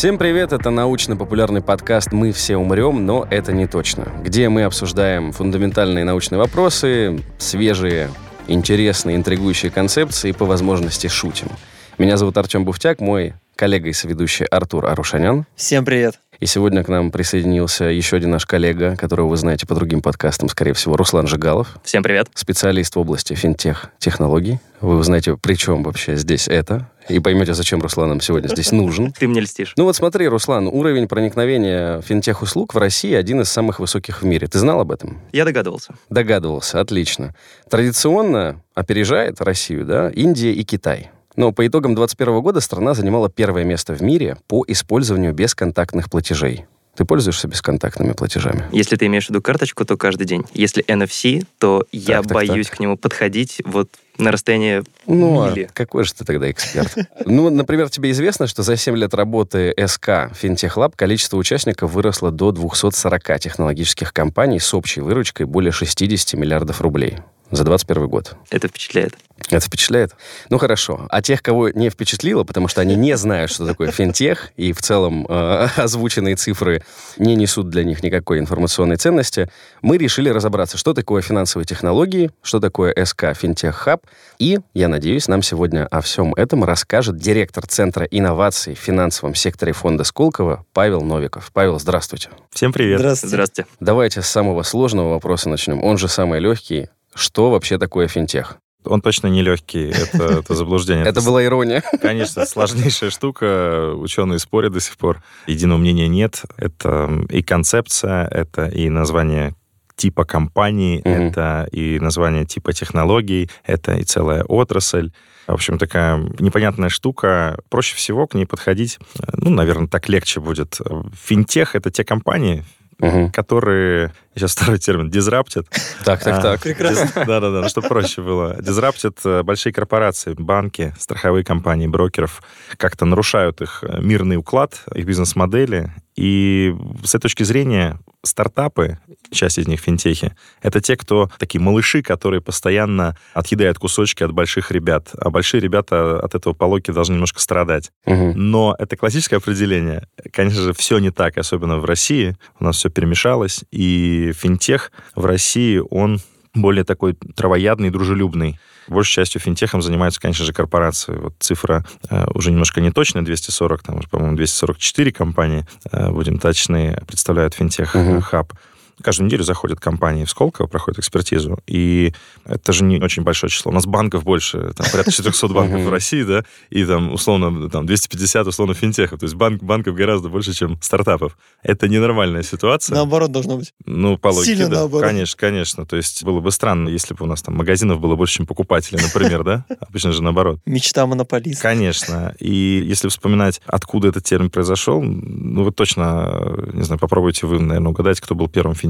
Всем привет, это научно-популярный подкаст «Мы все умрем, но это не точно», где мы обсуждаем фундаментальные научные вопросы, свежие, интересные, интригующие концепции и по возможности шутим. Меня зовут Артем Буфтяк, мой коллега и соведущий Артур Арушанян. Всем привет. И сегодня к нам присоединился еще один наш коллега, которого вы знаете по другим подкастам, скорее всего, Руслан Жигалов. Всем привет. Специалист в области финтех-технологий. Вы узнаете, при чем вообще здесь это, и поймете, зачем Руслан нам сегодня здесь нужен. Ты мне льстишь. Ну вот смотри, Руслан, уровень проникновения финтех-услуг в России один из самых высоких в мире. Ты знал об этом? Я догадывался. Догадывался, отлично. Традиционно опережает Россию, да, Индия и Китай. Но по итогам 2021 года страна занимала первое место в мире по использованию бесконтактных платежей. Ты пользуешься бесконтактными платежами? Если ты имеешь в виду карточку, то каждый день. Если NFC, то я Так, так, боюсь так. к нему подходить вот на расстояние Ну, а мили. какой же ты тогда эксперт? Ну, например, тебе известно, что за 7 лет работы СК Финтехлаб количество участников выросло до 240 технологических компаний с общей выручкой более 60 миллиардов рублей за 2021 год. Это впечатляет. Это впечатляет? Ну хорошо. А тех, кого не впечатлило, потому что они не знают, что такое финтех, и в целом э, озвученные цифры не несут для них никакой информационной ценности, мы решили разобраться, что такое финансовые технологии, что такое СК Финтех Хаб, и, я надеюсь, нам сегодня о всем этом расскажет директор Центра инноваций в финансовом секторе фонда Сколково Павел Новиков. Павел, здравствуйте. Всем привет. Здравствуйте. Здравствуйте. Давайте с самого сложного вопроса начнем. Он же самый легкий. Что вообще такое финтех? Он точно не легкий, это, это заблуждение. Это была ирония. Конечно, сложнейшая штука, ученые спорят до сих пор. Единого мнения нет. Это и концепция, это и название типа компании, Мгм. это и название типа технологий, это и целая отрасль. В общем, такая непонятная штука. Проще всего к ней подходить, э, ну, наверное, так легче будет. Финтех — это те компании, Мгм. которые, сейчас второй термин, дизраптят, Так, так, А, так. Прекрасно. Да-да-да, ну, чтобы проще было. Дизраптят э, большие корпорации, банки, страховые компании, брокеров, как-то нарушают их э, мирный уклад, их бизнес-модели. И с этой точки зрения стартапы, часть из них финтехи, это те, кто такие малыши, которые постоянно отъедают кусочки от больших ребят. А большие ребята от этого по логике должны немножко страдать. Мгм. Но это классическое определение. Конечно же, все не так, особенно в России. У нас все перемешалось. И финтех в России, он более такой травоядный, дружелюбный. Большей частью финтехом занимаются, конечно же, корпорации. Вот цифра э, уже немножко не точная, 240, там, по-моему, 244 компании, э, будем точны, представляют финтех-хаб. Каждую неделю заходят компании в Сколково, проходят экспертизу, и это же не очень большое число. У нас банков больше, там порядка 400 банков в России, да, и там, условно, там 250, условно, финтехов. То есть банк, банков гораздо больше, чем стартапов. Это ненормальная ситуация. Наоборот должно быть. Ну, по логике, Сильно да. наоборот. Конечно, конечно. То есть было бы странно, если бы у нас там магазинов было больше, чем покупателей, например, да? Обычно же наоборот. Мечта монополиста. Конечно. И если вспоминать, откуда этот термин произошел, ну, вы точно, э, не знаю, попробуйте вы, наверное, угадать, кто был первым финтехом.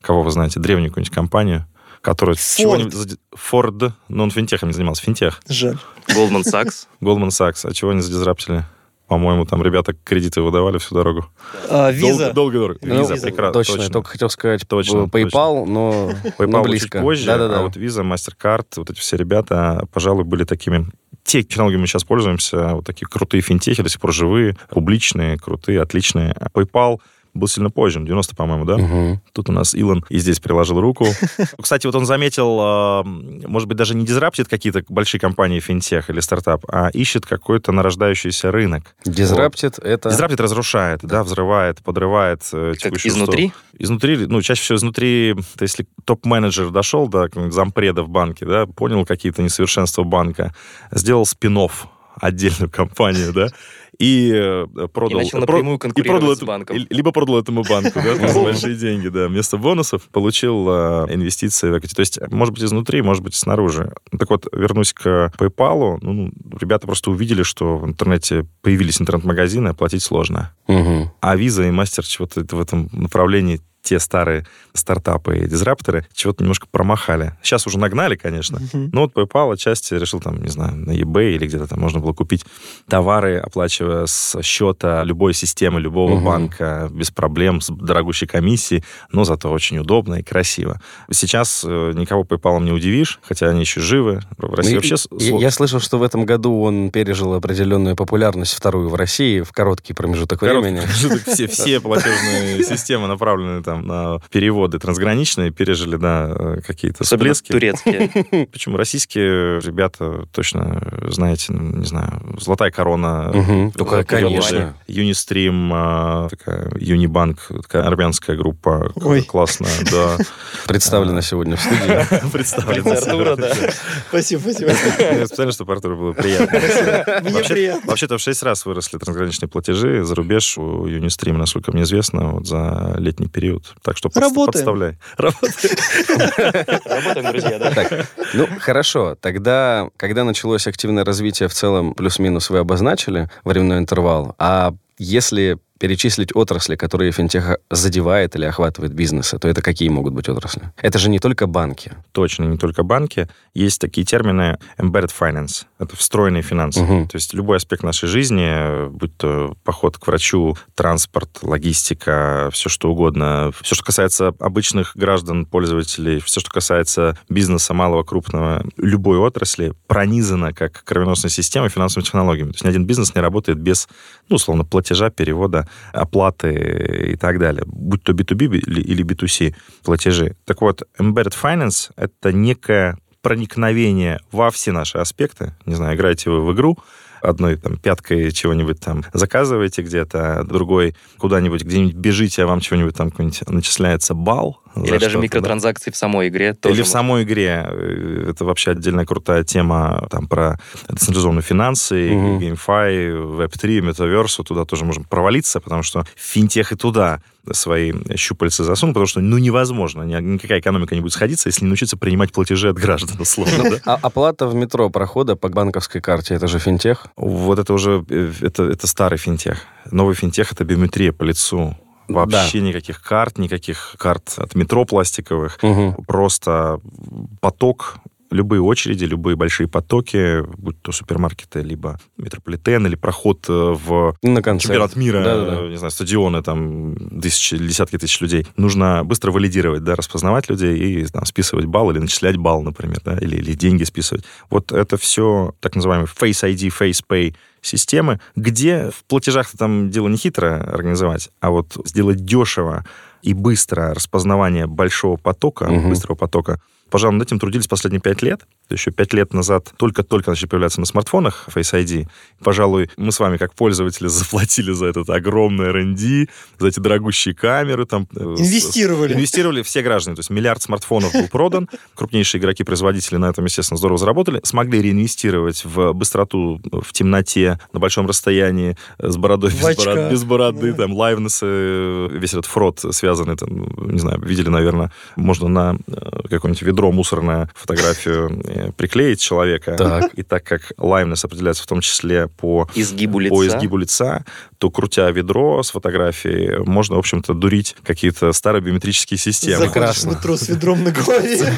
Кого вы знаете? Древнюю какую-нибудь компанию, которая... Форд. чего-нибудь Форд. Но он финтехом не занимался. Финтех. Жаль. Goldman Sachs. Goldman Sachs. А чего они задизраптили? По-моему, там ребята кредиты выдавали всю дорогу. А, виза. Долго, долго. Ну, Виза, прекрасно. Точно, я только хотел сказать Точно, э, PayPal, но, PayPal но чуть близко. позже, Да-да-да. а вот Visa, MasterCard, вот эти все ребята, пожалуй, были такими... Те технологии мы сейчас пользуемся, вот такие крутые финтехи, до сих пор живые, публичные, крутые, отличные. А PayPal был сильно позже, 90 по-моему, да? Мгм. Тут у нас Илон и здесь приложил руку. Кстати, вот он заметил, а, может быть, даже не дизраптит какие-то большие компании финтех или стартап, а ищет какой-то нарождающийся рынок. Дизраптит это... Дизраптит разрушает, да, взрывает, подрывает э, Как текущую изнутри? Изнутри, ну, чаще всего изнутри, то если топ-менеджер дошел до зампреда в банке, да, понял какие-то несовершенства банка, сделал спин отдельную компанию, да, и э, продал... начал про- напрямую и конкурировать продал с это- банком. и- Либо продал этому банку, да, за большие деньги, да, вместо бонусов получил э, инвестиции в equity. То есть, может быть, изнутри, может быть, снаружи. Так вот, вернусь к PayPal. Ну, ребята просто увидели, что в интернете появились интернет-магазины, оплатить сложно. А Visa и Мастер чего-то в этом направлении те старые стартапы и дизрапторы чего-то немножко промахали. Сейчас уже нагнали, конечно. Но вот PayPal отчасти решил там, не знаю, на eBay или где-то там можно было купить товары, оплачивая с счета любой системы, любого банка, без проблем, с дорогущей комиссией, но зато очень удобно и красиво. Сейчас э, никого PayPal не удивишь, хотя они еще живы. В России Ну, вообще... я, я слышал, что в этом году он пережил определенную популярность, вторую в России, в короткий промежуток Короткий времени. промежуток. Все, все платежные системы, направленные там на переводы трансграничные, пережили, да, э, какие-то Особенно всплески. турецкие. Почему? Российские ребята точно, знаете, ну, не знаю, «Золотая корона», Только, э, конечно. Юнистрим, э, такая Юнибанк, такая армянская группа, Ой. классная, да. Представлена сегодня в студии. Представлена. Артура, да. Спасибо, спасибо. Я специально, чтобы Артуру было приятно. Мне Вообще- приятно. Вообще-то в 6 раз выросли трансграничные платежи за рубеж у Юнистрима, насколько мне известно, вот за летний период. Так что Работаем. подставляй. Работаем, друзья, да. Так, ну, хорошо. Тогда, когда началось активное развитие в целом, плюс-минус вы обозначили временной интервал, а если перечислить отрасли, которые финтех задевает или охватывает бизнесы, то это какие могут быть отрасли? Это же не только банки. Точно, не только банки. Есть такие термины embedded finance. Это встроенные финансы. Мгм. То есть любой аспект нашей жизни, будь то поход к врачу, транспорт, логистика, все что угодно, все, что касается обычных граждан, пользователей, все, что касается бизнеса малого, крупного, любой отрасли, пронизано как кровеносная система финансовыми технологиями. То есть ни один бизнес не работает без, ну, условно, платежа, перевода, оплаты и так далее. Будь то B2B или или B2C платежи. Так вот, embedded finance — это некое проникновение во все наши аспекты. Не знаю, играете вы в игру, одной там пяткой чего-нибудь там заказываете где-то, а другой куда-нибудь, где-нибудь бежите, а вам чего-нибудь там какой-нибудь начисляется балл. за Или даже что-то, да. микротранзакции в самой игре тоже. Или в можно. самой игре. Э, Это вообще отдельная крутая тема там про децентрализованные финансы, Мгм. GameFi, Web3, Metaverse. Туда тоже можем провалиться, потому что финтех и туда свои щупальца засунул, потому что, ну, невозможно. Ни- Никакая экономика не будет сходиться, если не научиться принимать платежи от граждан, условно, да? А оплата в метро прохода по банковской карте, это же финтех? Вот это уже, э, это, это старый финтех. Новый финтех — это биометрия по лицу. Вообще никаких карт, никаких карт от метро пластиковых. Мгм. Просто поток, любые очереди, любые большие потоки, будь то супермаркеты, либо метрополитен, или проход э, в На концерт. чемпионат мира, Да-да-да. э, не знаю, стадионы, там, тысячи, десятки тысяч людей. Нужно быстро валидировать, да, распознавать людей и там, списывать балл или начислять балл, например, да, или, или деньги списывать. Вот это все так называемые Face ID, Face Pay системы, где в платежах там дело не хитро организовать, а вот сделать дешево и быстро распознавание большого потока, Мгм. быстрого потока. Пожалуй, над этим трудились последние пять лет. Еще пять лет назад только-только начали появляться на смартфонах Face ID. Пожалуй, мы с вами, как пользователи, заплатили за этот огромный R&D, за эти дорогущие камеры. Там, э, с- Инвестировали. Инвестировали все граждане. То есть миллиард смартфонов был продан. Крупнейшие игроки-производители на этом, естественно, здорово заработали. Смогли реинвестировать в быстроту в темноте, на большом расстоянии, э, с бородой, В без, бород- очках. без бороды, Да. там, лайвнесы, э, весь этот фрод связанный, там, ну, не знаю, видели, наверное, можно на какое-нибудь ведро мусорное фотографию приклеить человека. Так. И так как лайвнес определяется в том числе по Изгибу лица. по изгибу лица, то, крутя ведро с фотографией, можно, в общем-то, дурить какие-то старые биометрические системы. Прекрасно. метро с ведром на голове.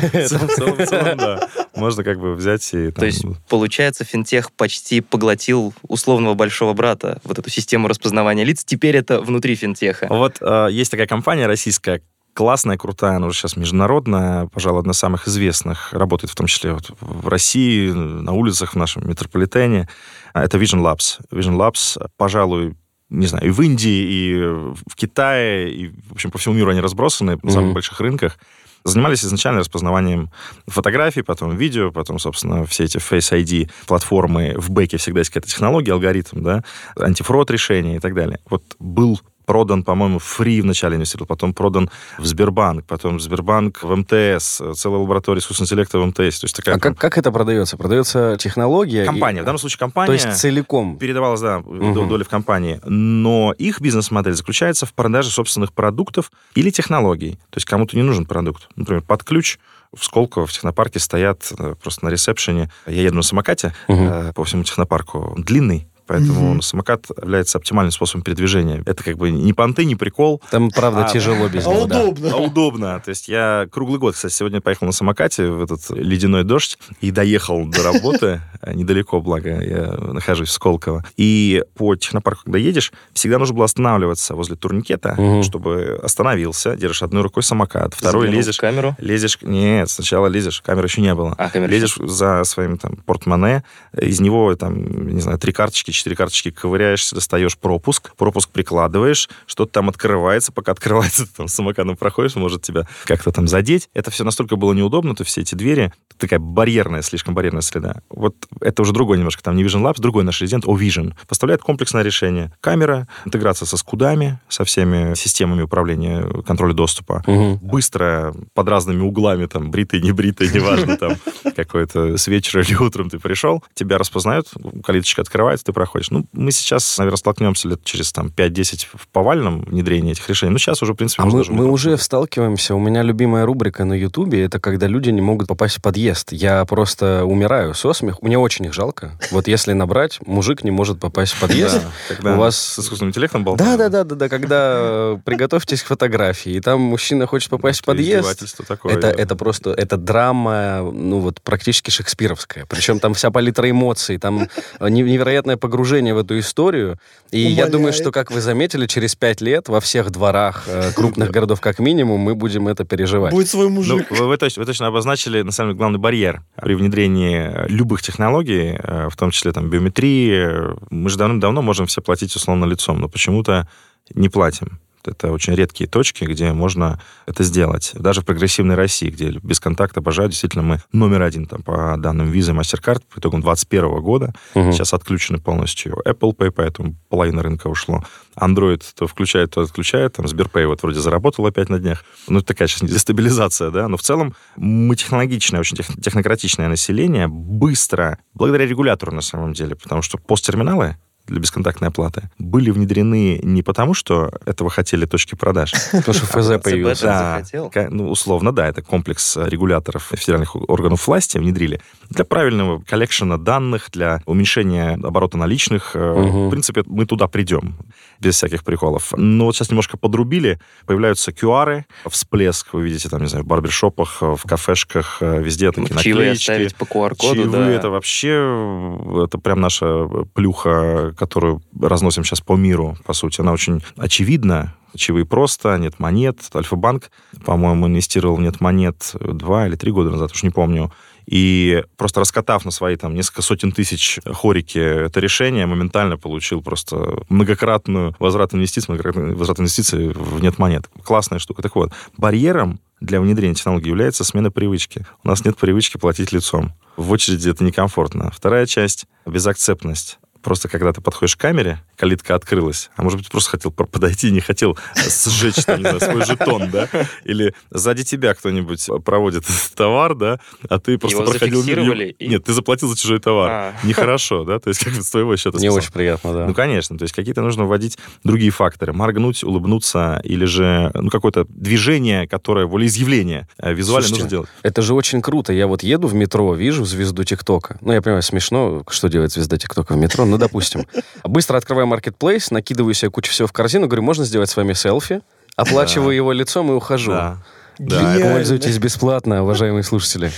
Да. Можно как бы взять и... То есть, получается, финтех почти поглотил условного большого брата, вот эту систему распознавания лиц. Теперь это внутри финтеха. Вот э, есть такая компания российская, классная, крутая, она уже сейчас международная, пожалуй, одна из самых известных, работает в том числе вот в России, на улицах в нашем метрополитене. А, Это Vision Labs. Vision Labs, пожалуй, не знаю, и в Индии, и в Китае, и, в общем, по всему миру они разбросаны на самых больших рынках. Занимались изначально распознаванием фотографий, потом видео, потом, собственно, все эти Face ID платформы. В бэке всегда есть какая-то технология, алгоритм, да, антифрод решения и так далее. Вот был продан, по-моему, фри вначале инвестировал, потом продан в Сбербанк, потом в Сбербанк в МТС, целая лаборатория искусственного интеллекта в МТС. То есть такая А как, как это продается? Продается технология? и- компания. В данном случае компания То есть целиком? передавалась, да, Мгм. доля в компании. Но их бизнес-модель заключается в продаже собственных продуктов или технологий. То есть кому-то не нужен продукт. Например, под ключ в Сколково в технопарке стоят э, просто на ресепшене. Я еду на самокате э, по всему технопарку. Длинный, Поэтому Мгм. самокат является оптимальным способом передвижения. Это как бы не понты, не прикол, Там, правда, А, тяжело без А него, да. удобно. а удобно. То есть я круглый год, кстати, сегодня поехал на самокате в этот ледяной дождь и доехал до работы, а, недалеко, благо я нахожусь в Сколково. И по технопарку, когда едешь, всегда нужно было останавливаться возле турникета, чтобы остановился, держишь одной рукой самокат, второй Заглянул лезешь в камеру. Лезешь, нет, сначала лезешь, камеры еще не было. А, камеры Лезешь за своим там портмоне, из него там, не знаю, три карточки, четыре карточки ковыряешься, достаешь пропуск, пропуск прикладываешь, что-то там открывается, пока открывается, ты там самокатом проходишь, может тебя как-то там задеть. Это все настолько было неудобно, то все эти двери, такая барьерная, слишком барьерная среда. Вот это уже другой немножко, там не Vision Labs, другой наш резидент, O-Vision, поставляет комплексное решение. Камера, интеграция со скудами, со всеми системами управления, контроля доступа, Мгм. быстро, под разными углами, там, бритый, не бритый, неважно, там, какой-то с вечера или утром ты пришел, тебя распознают, калиточка открывается, ты проходишь. Ну, мы сейчас, наверное, столкнемся лет через там 5-10 в повальном внедрении этих решений. Ну, сейчас уже, в принципе, А мы, мы уже сталкиваемся. У меня любимая рубрика на Ютубе это когда люди не могут попасть в подъезд. Я просто умираю со смеху. Мне очень их жалко. Вот если набрать, мужик не может попасть в подъезд. У вас- с искусственным интеллектом Да, болтаем. да, да, да, да, когда приготовьтесь к фотографии, и там мужчина хочет попасть в подъезд. Это, это просто, это драма, ну вот практически шекспировская. Причем там вся палитра эмоций, там э, не- невероятное погружение в эту историю. И я Умоляет. думаю, что, как вы заметили, через пять лет во всех дворах э, крупных городов как минимум мы будем это переживать. Будет свой Ну, мужик. вы, вы точно, вы точно обозначили, на самом деле, главный барьер при внедрении э, любых технологий, э, в том числе там биометрии. Мы же давным-давно можем все платить условно лицом, но почему-то не платим. Это очень редкие точки, где можно это сделать. Даже в прогрессивной России, где без контакта обожают, действительно мы номер один там, по данным и MasterCard по итогам 2021 года. Мгм. Сейчас отключены полностью Apple Pay, поэтому половина рынка ушло. Android то включает, то отключает. Там Сберпay вот вроде заработал опять на днях. Ну, это такая сейчас дестабилизация, да. Но в целом мы технологичное, очень тех- технократичное население, быстро, благодаря регулятору на самом деле, потому что посттерминалы для бесконтактной оплаты были внедрены не потому, что этого хотели точки продаж, Потому что ФЗ появился. да, ну, условно, да, это комплекс э, регуляторов федеральных органов власти внедрили для правильного коллекшена данных, для уменьшения оборота наличных. Э. В принципе, мы туда придем, без всяких приколов. Но вот сейчас немножко подрубили, появляются QR, всплеск, вы видите, там, не знаю, в барбершопах, э, в кафешках, э, везде такие Чаевые наклеечки. оставить по QR-коду, Чаевые да. это вообще, э, это прям наша плюха, которую разносим сейчас по миру, по сути. Она очень очевидна. Чаевые просто, нет монет. Альфа-банк, по-моему, инвестировал в нет монет два или три года назад, уж не помню. И просто раскатав на свои там несколько сотен тысяч хорики это решение, моментально получил просто многократную возврат инвестиций, многократный возврат инвестиций в нет монет. Классная штука. Так вот, барьером для внедрения технологий является смена привычки. У нас нет привычки платить лицом. В очереди это некомфортно. Вторая часть — безакцептность. Просто когда ты подходишь к камере, калитка открылась, а может быть, ты просто хотел подойти и не хотел сжечь, там, не знаю, свой жетон, да? Или сзади тебя кто-нибудь проводит товар, да, а ты просто Его проходил мимо- зафиксировали и- Нет, ты заплатил за чужой товар. А. Нехорошо, да? То есть как бы с твоего счета Не очень приятно, да. Ну, конечно. То есть какие-то нужно вводить другие факторы. Моргнуть, улыбнуться или же ну, какое-то движение, которое, волеизъявление э, визуально Слушайте, нужно делать. Это же очень круто. Я вот еду в метро, вижу звезду ТикТока. Ну, я понимаю, смешно, что делает звезда ТикТока в метро, ну, допустим. Быстро открываю маркетплейс, накидываю себе кучу всего в корзину, говорю, можно сделать с вами селфи? Оплачиваю его лицом и ухожу. Да. Пользуйтесь бесплатно, уважаемые слушатели.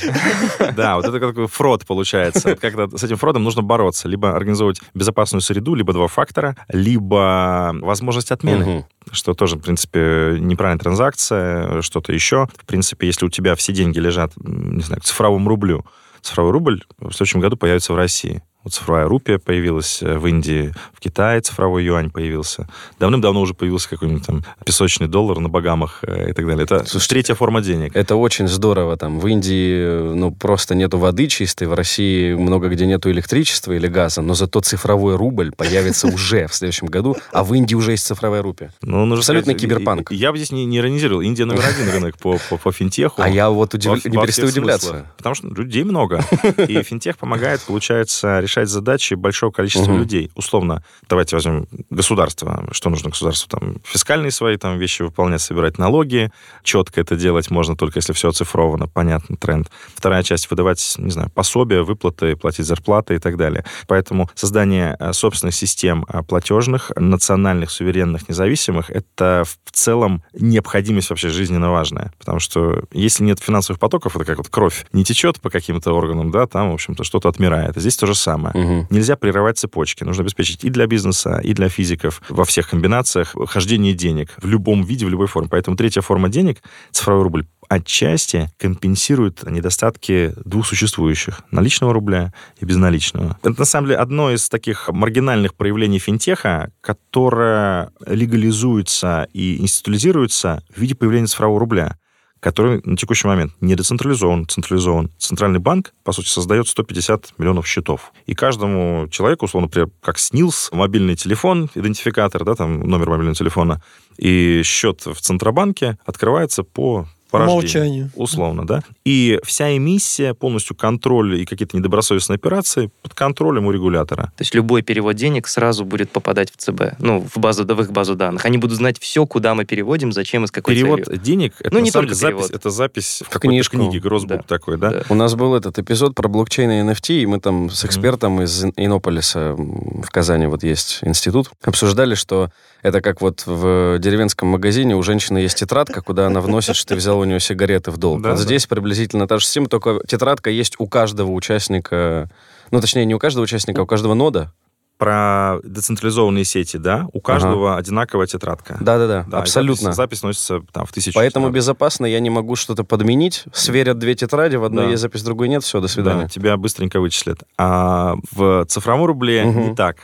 Да, вот это такой фрод получается. Вот Как-то с этим фродом нужно бороться. Либо организовывать безопасную среду, либо два фактора, либо возможность отмены. Мгм. что тоже, в принципе, неправильная транзакция, что-то еще. В принципе, если у тебя все деньги лежат, не знаю, к цифровому рублю, цифровой рубль в следующем году появится в России. Вот цифровая рупия появилась э, в Индии, в Китае цифровой юань появился. Давным-давно уже появился какой-нибудь там песочный доллар на Багамах э, и так далее. Это Слушайте, третья форма денег. Это очень здорово. Там в Индии, э, ну, просто нету воды чистой, в России много где нету электричества или газа, но зато цифровой рубль появится уже в следующем году, а в Индии уже есть цифровая рупия. Ну, нужно Абсолютный сказать, киберпанк. Я бы здесь не, не иронизировал. Индия номер один рынок по, по, по финтеху. А я вот удив- Во- не перестаю удивляться. смыслах. Потому что людей много. И финтех помогает, получается, решать решать задачи большого количества Мгм. людей. Условно, давайте возьмем государство. Что нужно государству? Там фискальные свои там вещи выполнять, собирать налоги. Четко это делать можно только если все оцифровано, понятный тренд. Вторая часть выдавать, не знаю, пособия, выплаты, платить зарплаты и так далее. Поэтому создание э, собственных систем э, платежных, национальных, суверенных, независимых, это в целом необходимость вообще жизненно важная. Потому что если нет финансовых потоков, это как вот кровь не течет по каким-то органам, да, там, в общем-то, что-то отмирает. А здесь то же самое. Мгм. Нельзя прерывать цепочки. Нужно обеспечить и для бизнеса, и для физиков во всех комбинациях хождение денег в любом виде, в любой форме. Поэтому третья форма денег, цифровой рубль, отчасти компенсирует недостатки двух существующих – наличного рубля и безналичного. Это, на самом деле, одно из таких маргинальных проявлений финтеха, которое легализуется и институализируется в виде появления цифрового рубля который на текущий момент не децентрализован, централизован. Центральный банк, по сути, создает 150 миллионов счетов. И каждому человеку, условно, например, как СНИЛС, мобильный телефон, идентификатор, да, там номер мобильного телефона, и счет в Центробанке открывается по по умолчанию. Условно, да. И вся эмиссия, полностью контроль и какие-то недобросовестные операции под контролем у регулятора. То есть любой перевод денег сразу будет попадать в ЦБ, ну, в базу, в их базу данных. Они будут знать все, куда мы переводим, зачем и с какой Перевод целью. денег, это Ну, не только запись, перевод. это запись в какой-то Книжку. книге, гроссбук Да. такой, да? Да. У нас был этот эпизод про блокчейн и NFT, и мы там с экспертом из Иннополиса в Казани, вот есть институт, обсуждали, что это как вот в деревенском магазине у женщины есть тетрадка, куда она вносит, что ты взял у нее сигареты в долг. Да, вот да. здесь приблизительно та же система, только тетрадка есть у каждого участника, ну, точнее, не у каждого участника, а у каждого нода. Про децентрализованные сети, да, у каждого одинаковая тетрадка. Да-да-да, Да, абсолютно. Запись, запись носится там в тысячу Поэтому тетрадок. безопасно, я не могу что-то подменить. Сверят две тетради, в одной Да. есть запись, в другой нет, все, до свидания. Да, тебя быстренько вычислят. А в цифровом рубле Мгм. не так.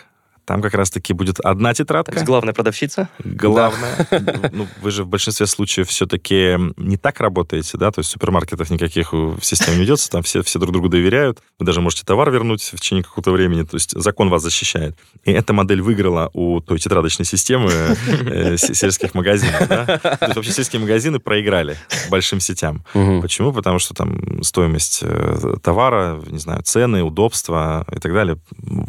Там как раз-таки будет одна То тетрадка. есть главная продавщица. Главное, ну, вы же в большинстве случаев все-таки не так работаете, да, то есть супермаркетов никаких в системе не ведется, там все, все друг другу доверяют, вы даже можете товар вернуть в течение какого-то времени, то есть закон вас защищает. И эта модель выиграла у той тетрадочной системы э, се- сельских магазинов, да. То есть вообще сельские магазины проиграли большим сетям. Почему? Потому что там стоимость э, товара, не знаю, цены, удобства и так далее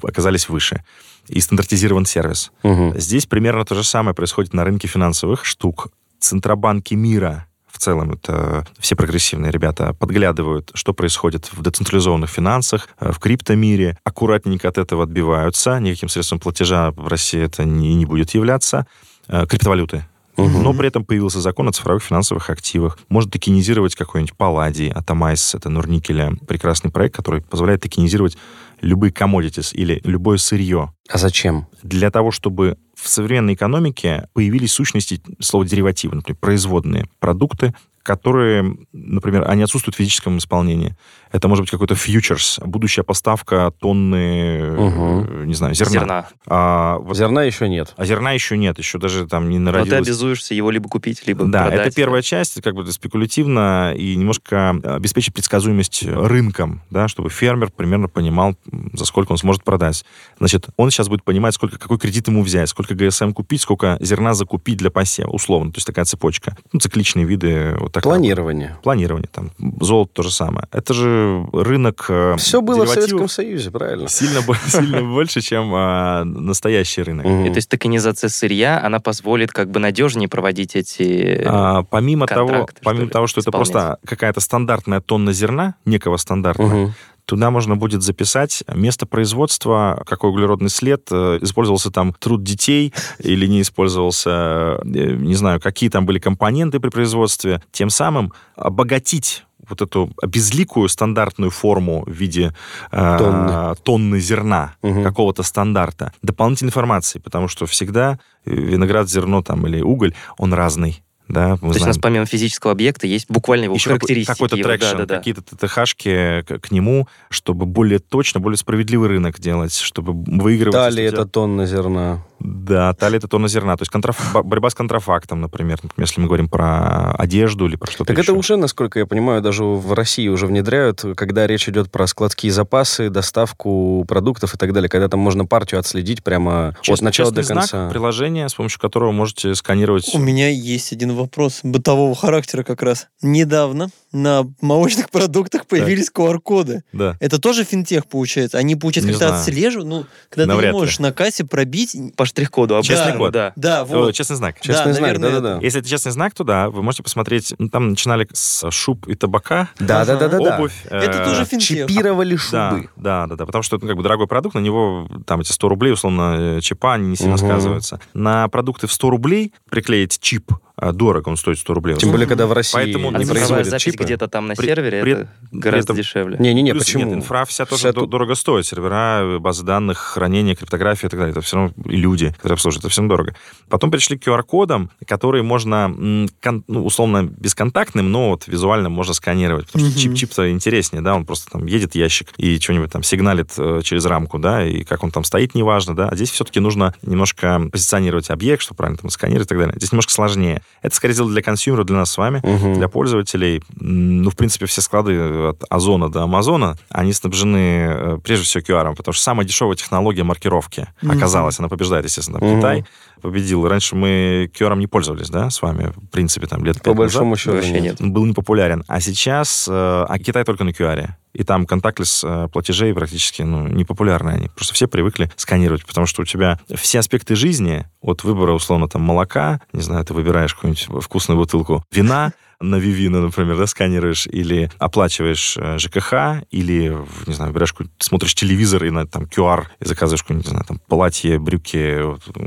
оказались выше. И стандартизирован сервис. Мгм. Здесь примерно то же самое происходит на рынке финансовых штук. Центробанки мира в целом, это все прогрессивные ребята, подглядывают, что происходит в децентрализованных финансах, э, в криптомире, аккуратненько от этого отбиваются, никаким средством платежа в России это не, не будет являться. Э, Криптовалюты. Мгм. Но при этом появился закон о цифровых финансовых активах. Можно токенизировать какой-нибудь Палладий, Atomyze, это Норникеля. Прекрасный проект, который позволяет токенизировать любые commodities или любое сырье А зачем? для того, чтобы в современной экономике появились сущности, слово деривативы, например, производные продукты, которые, например, они отсутствуют в физическом исполнении. Это может быть какой-то фьючерс, будущая поставка тонны, э, не знаю, зерна. Зерна. А, вот- Зерна еще нет. а зерна еще нет, еще даже там не Но ты народилось. обязуешься его либо купить, либо Да, продать. это первая часть, как бы спекулятивно и немножко обеспечить предсказуемость рынком, да, чтобы фермер примерно понимал, за сколько он сможет продать. Значит, он сейчас будет понимать, сколько, какой кредит ему взять, сколько ГСМ купить, сколько зерна закупить для посева, условно. То есть такая цепочка. Ну, цикличные виды. Вот так Планирование. Планирование. Там, золото то же самое. Это же рынок э, Все было в Советском Союзе, правильно? сильно, сильно больше, чем а, настоящий рынок. Мгм. И то есть токенизация сырья, она позволит как бы надежнее проводить эти... А, помимо того, помимо что того, что это исполнять. просто какая-то стандартная тонна зерна, некого стандартного, Мгм. туда можно будет записать место производства, какой углеродный след, э, использовался там труд детей или не использовался, э, не знаю, какие там были компоненты при производстве, тем самым обогатить вот эту безликую стандартную форму в виде э, Тонны. тонны зерна Мгм. какого-то стандарта, дополнительной информации, потому что всегда э, виноград, зерно там или уголь, он разный. Да, То есть у нас помимо физического объекта есть буквально его Еще характеристики. какой-то его, traction, да-да-да. какие-то ТТХшки к, к нему, чтобы более точно, более справедливый рынок делать, чтобы выигрывать. Дали это тонна зерна. Да, талия это тонна зерна. То есть контраф... бо- борьба с контрафактом, например, если мы говорим про одежду или про что-то Так это еще. уже, насколько я понимаю, даже в России уже внедряют, когда речь идет про складские запасы, доставку продуктов и так далее, когда там можно партию отследить прямо от Честный- начала до знак, конца. приложение, с помощью которого можете сканировать... У меня есть один вопрос бытового характера как раз. Недавно на молочных продуктах появились QR-коды. Да. Это тоже финтех получается? Они, получается, как-то отслеживают? Ну, когда Навряд ты ли. не можешь на кассе пробить... По штрих-коду Честный обычно, код. да. Да, О, вот. честный знак. Честный знак, наверное, да-да-да. Если это честный знак, то да, вы можете посмотреть. ну, Там начинали с шуб и табака, Да-да-да-да. обувь. Это э, тоже финтех. Чипировали Да, шубы. да, да, да, потому что это как бы дорогой продукт, на него там эти 100 рублей, условно, э, чипа, они не сильно Мгм. сказываются. На продукты в 100 рублей приклеить чип, дорого, он стоит 100 рублей. Тем более, когда в России Поэтому не производят запись чипы. где-то там на При- сервере, при- это гораздо при этом- дешевле. Не-не-не, почему? Нет, инфра вся тоже тут- дорого стоит. Сервера, базы данных, хранение, криптография и так далее. Это все равно и люди, которые обслуживают, это все равно дорого. Потом перешли к QR-кодам, которые можно, ну, условно, бесконтактным, но вот визуально можно сканировать. Потому что чип-чип-то интереснее, да, он просто там едет ящик и что-нибудь там сигналит э, через рамку, да, и как он там стоит, неважно, да. А здесь все-таки нужно немножко позиционировать объект, чтобы правильно там сканировать и так далее. Здесь немножко сложнее. Это, скорее всего, для консюмера, для нас с вами, Мгм. для пользователей. Ну, в принципе, все склады от Озона до Амазона, они снабжены э, прежде всего QR, потому что самая дешевая технология маркировки оказалась. Она побеждает, естественно, там Мгм. Китай победил. Раньше мы QR не пользовались, да, с вами, в принципе, там лет По назад. большому счету Вообще нет. Он был не популярен. А сейчас, э, а Китай только на QR. И там контактлес э, платежей практически ну, не популярны они. Просто все привыкли сканировать, потому что у тебя все аспекты жизни, от выбора, условно, там, молока, не знаю, ты выбираешь какую-нибудь вкусную бутылку вина, на Вивина, например, да, сканируешь, или оплачиваешь э, ЖКХ, или, не знаю, берешь, смотришь телевизор и на там QR, и заказываешь не знаю, там, платье, брюки,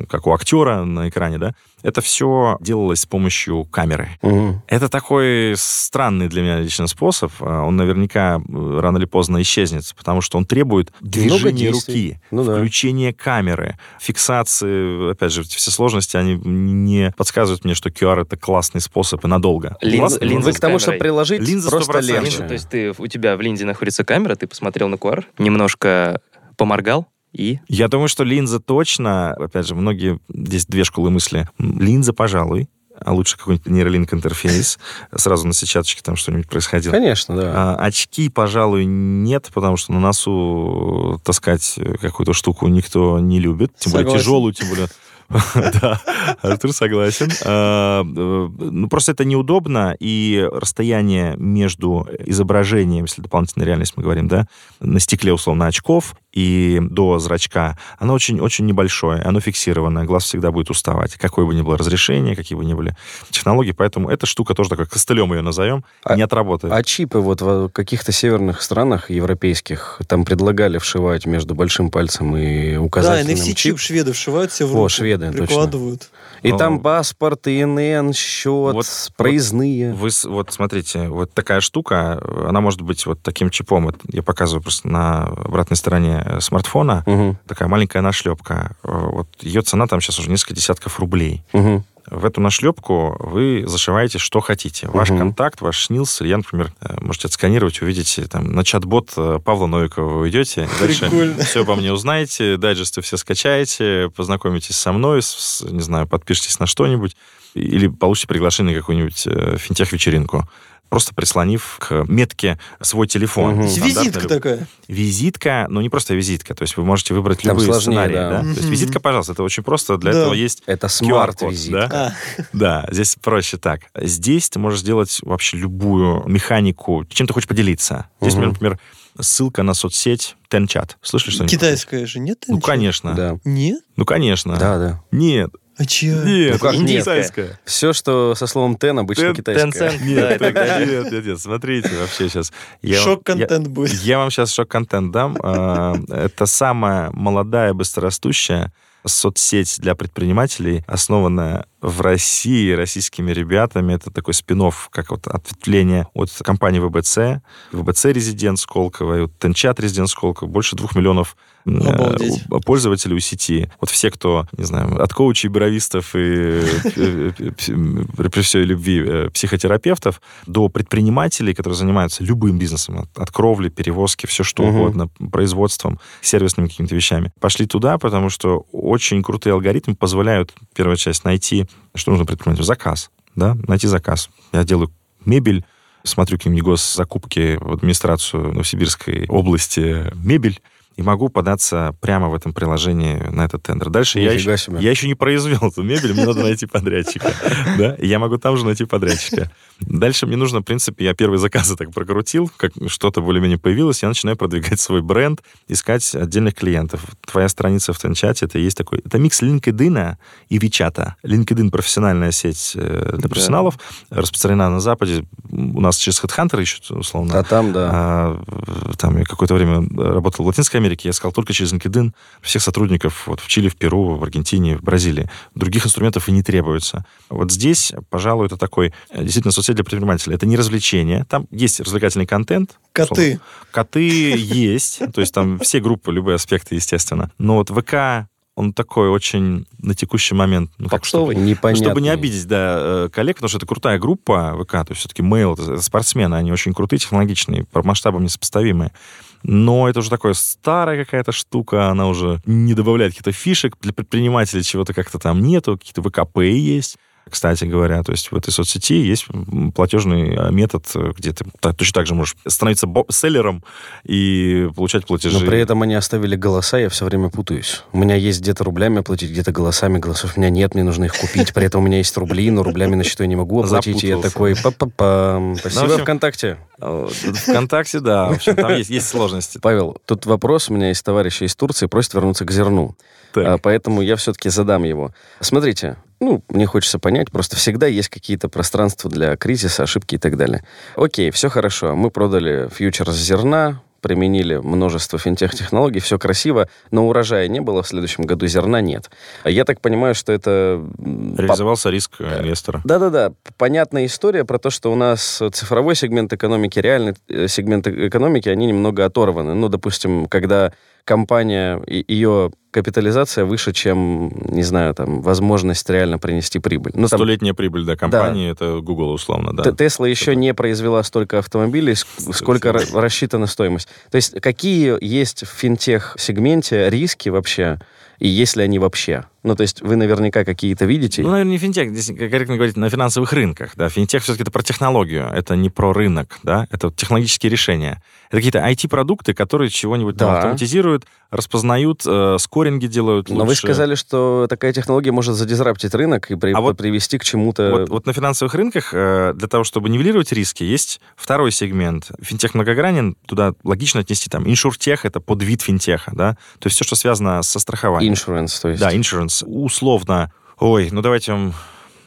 как у актера на экране, да. Это все делалось с помощью камеры. Мгм. Это такой странный для меня лично способ. А, Он наверняка э, рано или поздно исчезнет, потому что он требует движения руки, Ну да. включения камеры, фиксации. Опять же, все сложности, они не подсказывают мне, что QR — это классный способ и надолго. Линза- Классно? линза Вы к тому, чтобы приложить, Линза просто 100%. легче. Линза, то есть ты, у тебя в линзе находится камера, ты посмотрел на QR, немножко поморгал, и Я думаю, что линза точно, опять же, многие, здесь две школы мысли. Линза, пожалуй, а лучше какой-нибудь нейролинк интерфейс. Сразу на сетчаточке там что-нибудь происходило. Конечно, да. А, очки, пожалуй, нет, потому что на носу таскать какую-то штуку никто не любит. Тем более Согласен. тяжелую, тем более... Да, Артур согласен. А, э, Ну, просто это неудобно, и расстояние между изображением, если дополнительная реальность мы говорим, да, на стекле, условно, очков и до зрачка, оно очень-очень небольшое, оно фиксированное, глаз всегда будет уставать, какое бы ни было разрешение, какие бы ни были технологии, поэтому эта штука тоже такой костылем ее назовем, А- не отработает. А чипы вот в каких-то северных странах европейских там предлагали вшивать между большим пальцем и Да, указательным NFC-чип чип. шведы вшивают себе в О, руку. шведы, точно. Прикладывают. И О. там паспорт, ИНН, счет, Вот- проездные. Вы с- вот смотрите, вот такая штука, она может быть вот таким чипом. Это я показываю просто на обратной стороне смартфона. Мгм, Такая маленькая нашлепка. Э, Вот ее цена там сейчас уже несколько десятков рублей. мгм. В эту нашлепку вы зашиваете, что хотите. Ваш Мгм. контакт, ваш ШНИЛС, или я, например, э, можете отсканировать, увидите там на чат-бот э, Павла Новикова вы идете, дальше Прикольно. все обо мне узнаете, дайджесты все скачаете, познакомитесь со мной, с, не знаю, подпишитесь на что-нибудь, или получите приглашение на какую-нибудь э, финтех-вечеринку просто прислонив к метке свой телефон. Стандартный Визитка любой. такая. Визитка, но не просто визитка, то есть вы можете выбрать Там любые сложнее, сценарии. да. да? То есть визитка, пожалуйста, это очень просто, для Да. этого есть Это QR-код, смарт-визит. да? А, Да, здесь проще так. Здесь ты можешь сделать вообще любую механику, чем ты хочешь поделиться. Здесь, Мгм. например, ссылка на соцсеть TenChat. Слышали что-нибудь? китайская же, нет? Ну, конечно. Да. Нет? Ну, конечно. Да, да. Нет. А чья? Нет, Ну, как нет? китайская. Все, что со словом «тен», обычно Тен- китайское. Tencent, Нет, да, нет, нет, нет, смотрите, вообще сейчас. Шок-контент будет. Я, вам сейчас шок-контент дам. А, Это самая молодая, быстрорастущая соцсеть для предпринимателей, основанная в России российскими ребятами. Это такой спин как вот ответвление от компании ВБЦ. ВБЦ Резидент Сколково, и вот Тенчат Резидент Сколково. Больше двух миллионов Обалдеть. у- пользователей у сети. Вот все, кто, не знаю, от коучей, бровистов и э, э, э, при всей любви э, психотерапевтов до предпринимателей, которые занимаются любым бизнесом, от, кровли, перевозки, все что угодно, производством, сервисными какими-то вещами. Пошли туда, потому что очень крутые алгоритмы позволяют, первая часть, найти, что нужно предпринимать, заказ, да, найти заказ. Я делаю мебель, смотрю какие-нибудь госзакупки в администрацию Новосибирской области мебель, и могу податься прямо в этом приложении на этот тендер. Дальше я еще, себе. я еще не произвел эту мебель, мне надо найти подрядчика. Да? Я могу там же найти подрядчика. Дальше мне нужно, в принципе, я первые заказы так прокрутил, как что-то более-менее появилось, я начинаю продвигать свой бренд, искать отдельных клиентов. Твоя страница в Тенчате, это есть такой... Это микс LinkedIn и Вичата. LinkedIn — профессиональная сеть э, для профессионалов, распространена на Западе. У нас через HeadHunter ищут, условно. А там, да. А, там я какое-то время работал в Латинской Америке, я искал только через LinkedIn всех сотрудников вот, в Чили, в Перу, в Аргентине, в Бразилии. Других инструментов и не требуется. Вот здесь, пожалуй, это такой э, действительно соцсеть для предпринимателя. Это не развлечение. Там есть развлекательный контент. Коты. Коты есть. То есть там все группы, любые аспекты, естественно. Но вот ВК, он такой очень на текущий момент... Ну, как что Попсовый. ну, чтобы не обидеть, да, э, коллег, потому что это крутая группа ВК, то есть все-таки Mail, это, это спортсмены, они очень крутые, технологичные, по масштабам несопоставимые. Но это уже такое старая какая-то штука, она уже не добавляет каких-то фишек. Для предпринимателей чего-то как-то там нету, какие-то ВКП есть. Кстати говоря, то есть в этой соцсети есть платежный э, метод, э, где ты точно так же можешь становиться селлером и получать платежи. Но при этом они оставили голоса, я все время путаюсь. У меня есть где-то рублями оплатить, где-то голосами. Голосов у меня нет, мне нужно их купить. При этом у меня есть рубли, но рублями на счету я не могу оплатить. И я такой, па-па-пам. Спасибо, Ну, в общем, ВКонтакте. Э, ВКонтакте, да, в общем, там есть, есть сложности. Павел, тут вопрос у меня есть товарища из Турции, просит вернуться к зерну. Так. А, поэтому я все-таки задам его. Смотрите, ну, мне хочется понять, просто всегда есть какие-то пространства для кризиса, ошибки и так далее. Окей, все хорошо. Мы продали фьючерс зерна, применили множество финтех-технологий, все красиво, но урожая не было, в следующем году зерна нет. Я так понимаю, что это... Реализовался риск э, инвестора. да-да-да, понятная история про то, что у нас цифровой сегмент экономики, реальный э, сегмент э- экономики, они немного оторваны. Ну, допустим, когда компания, ее капитализация выше, чем, не знаю, там, возможность реально принести прибыль. Ну, там, Столетняя прибыль, да, компании, это Google условно, да. Тесла еще не произвела столько автомобилей, ск- сколько ра- рассчитана стоимость. То есть какие есть в финтех-сегменте риски вообще, и есть ли они вообще? Ну, то есть вы наверняка какие-то видите. Ну, наверное, не финтех, здесь корректно говорить, на финансовых рынках, да. Финтех все-таки это про технологию, это не про рынок, да, это технологические решения. Это какие-то IT-продукты, которые чего-нибудь там Да. автоматизируют, распознают, э, скоринги делают Но вы лучше. сказали, что такая технология может задизраптить рынок и при- А вот- привести к чему-то... Вот, вот на финансовых рынках э, для того, чтобы нивелировать риски, есть второй сегмент. Финтех многогранен, туда логично отнести там иншуртех, это подвид финтеха, да, то есть все, что связано со страхованием. Insurance, то есть. Да, Условно, ой, ну давайте.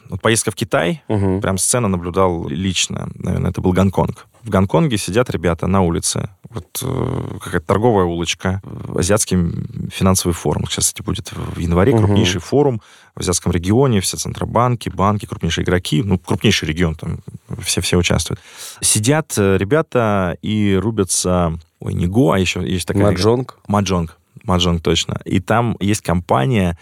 Вот поездка в Китай, Мгм. прям сцена наблюдал лично. Наверное, это был Гонконг. В Гонконге сидят ребята на улице. Вот э, какая-то торговая улочка, э, азиатский финансовый форум. Сейчас, кстати, будет в январе крупнейший форум в азиатском регионе, все центробанки, банки, крупнейшие игроки, ну, крупнейший регион, там все-все участвуют. Сидят э, ребята и рубятся, ой, не Го, а еще есть такая... Маджонг. Маджонг. Маджонг, точно. И там есть компания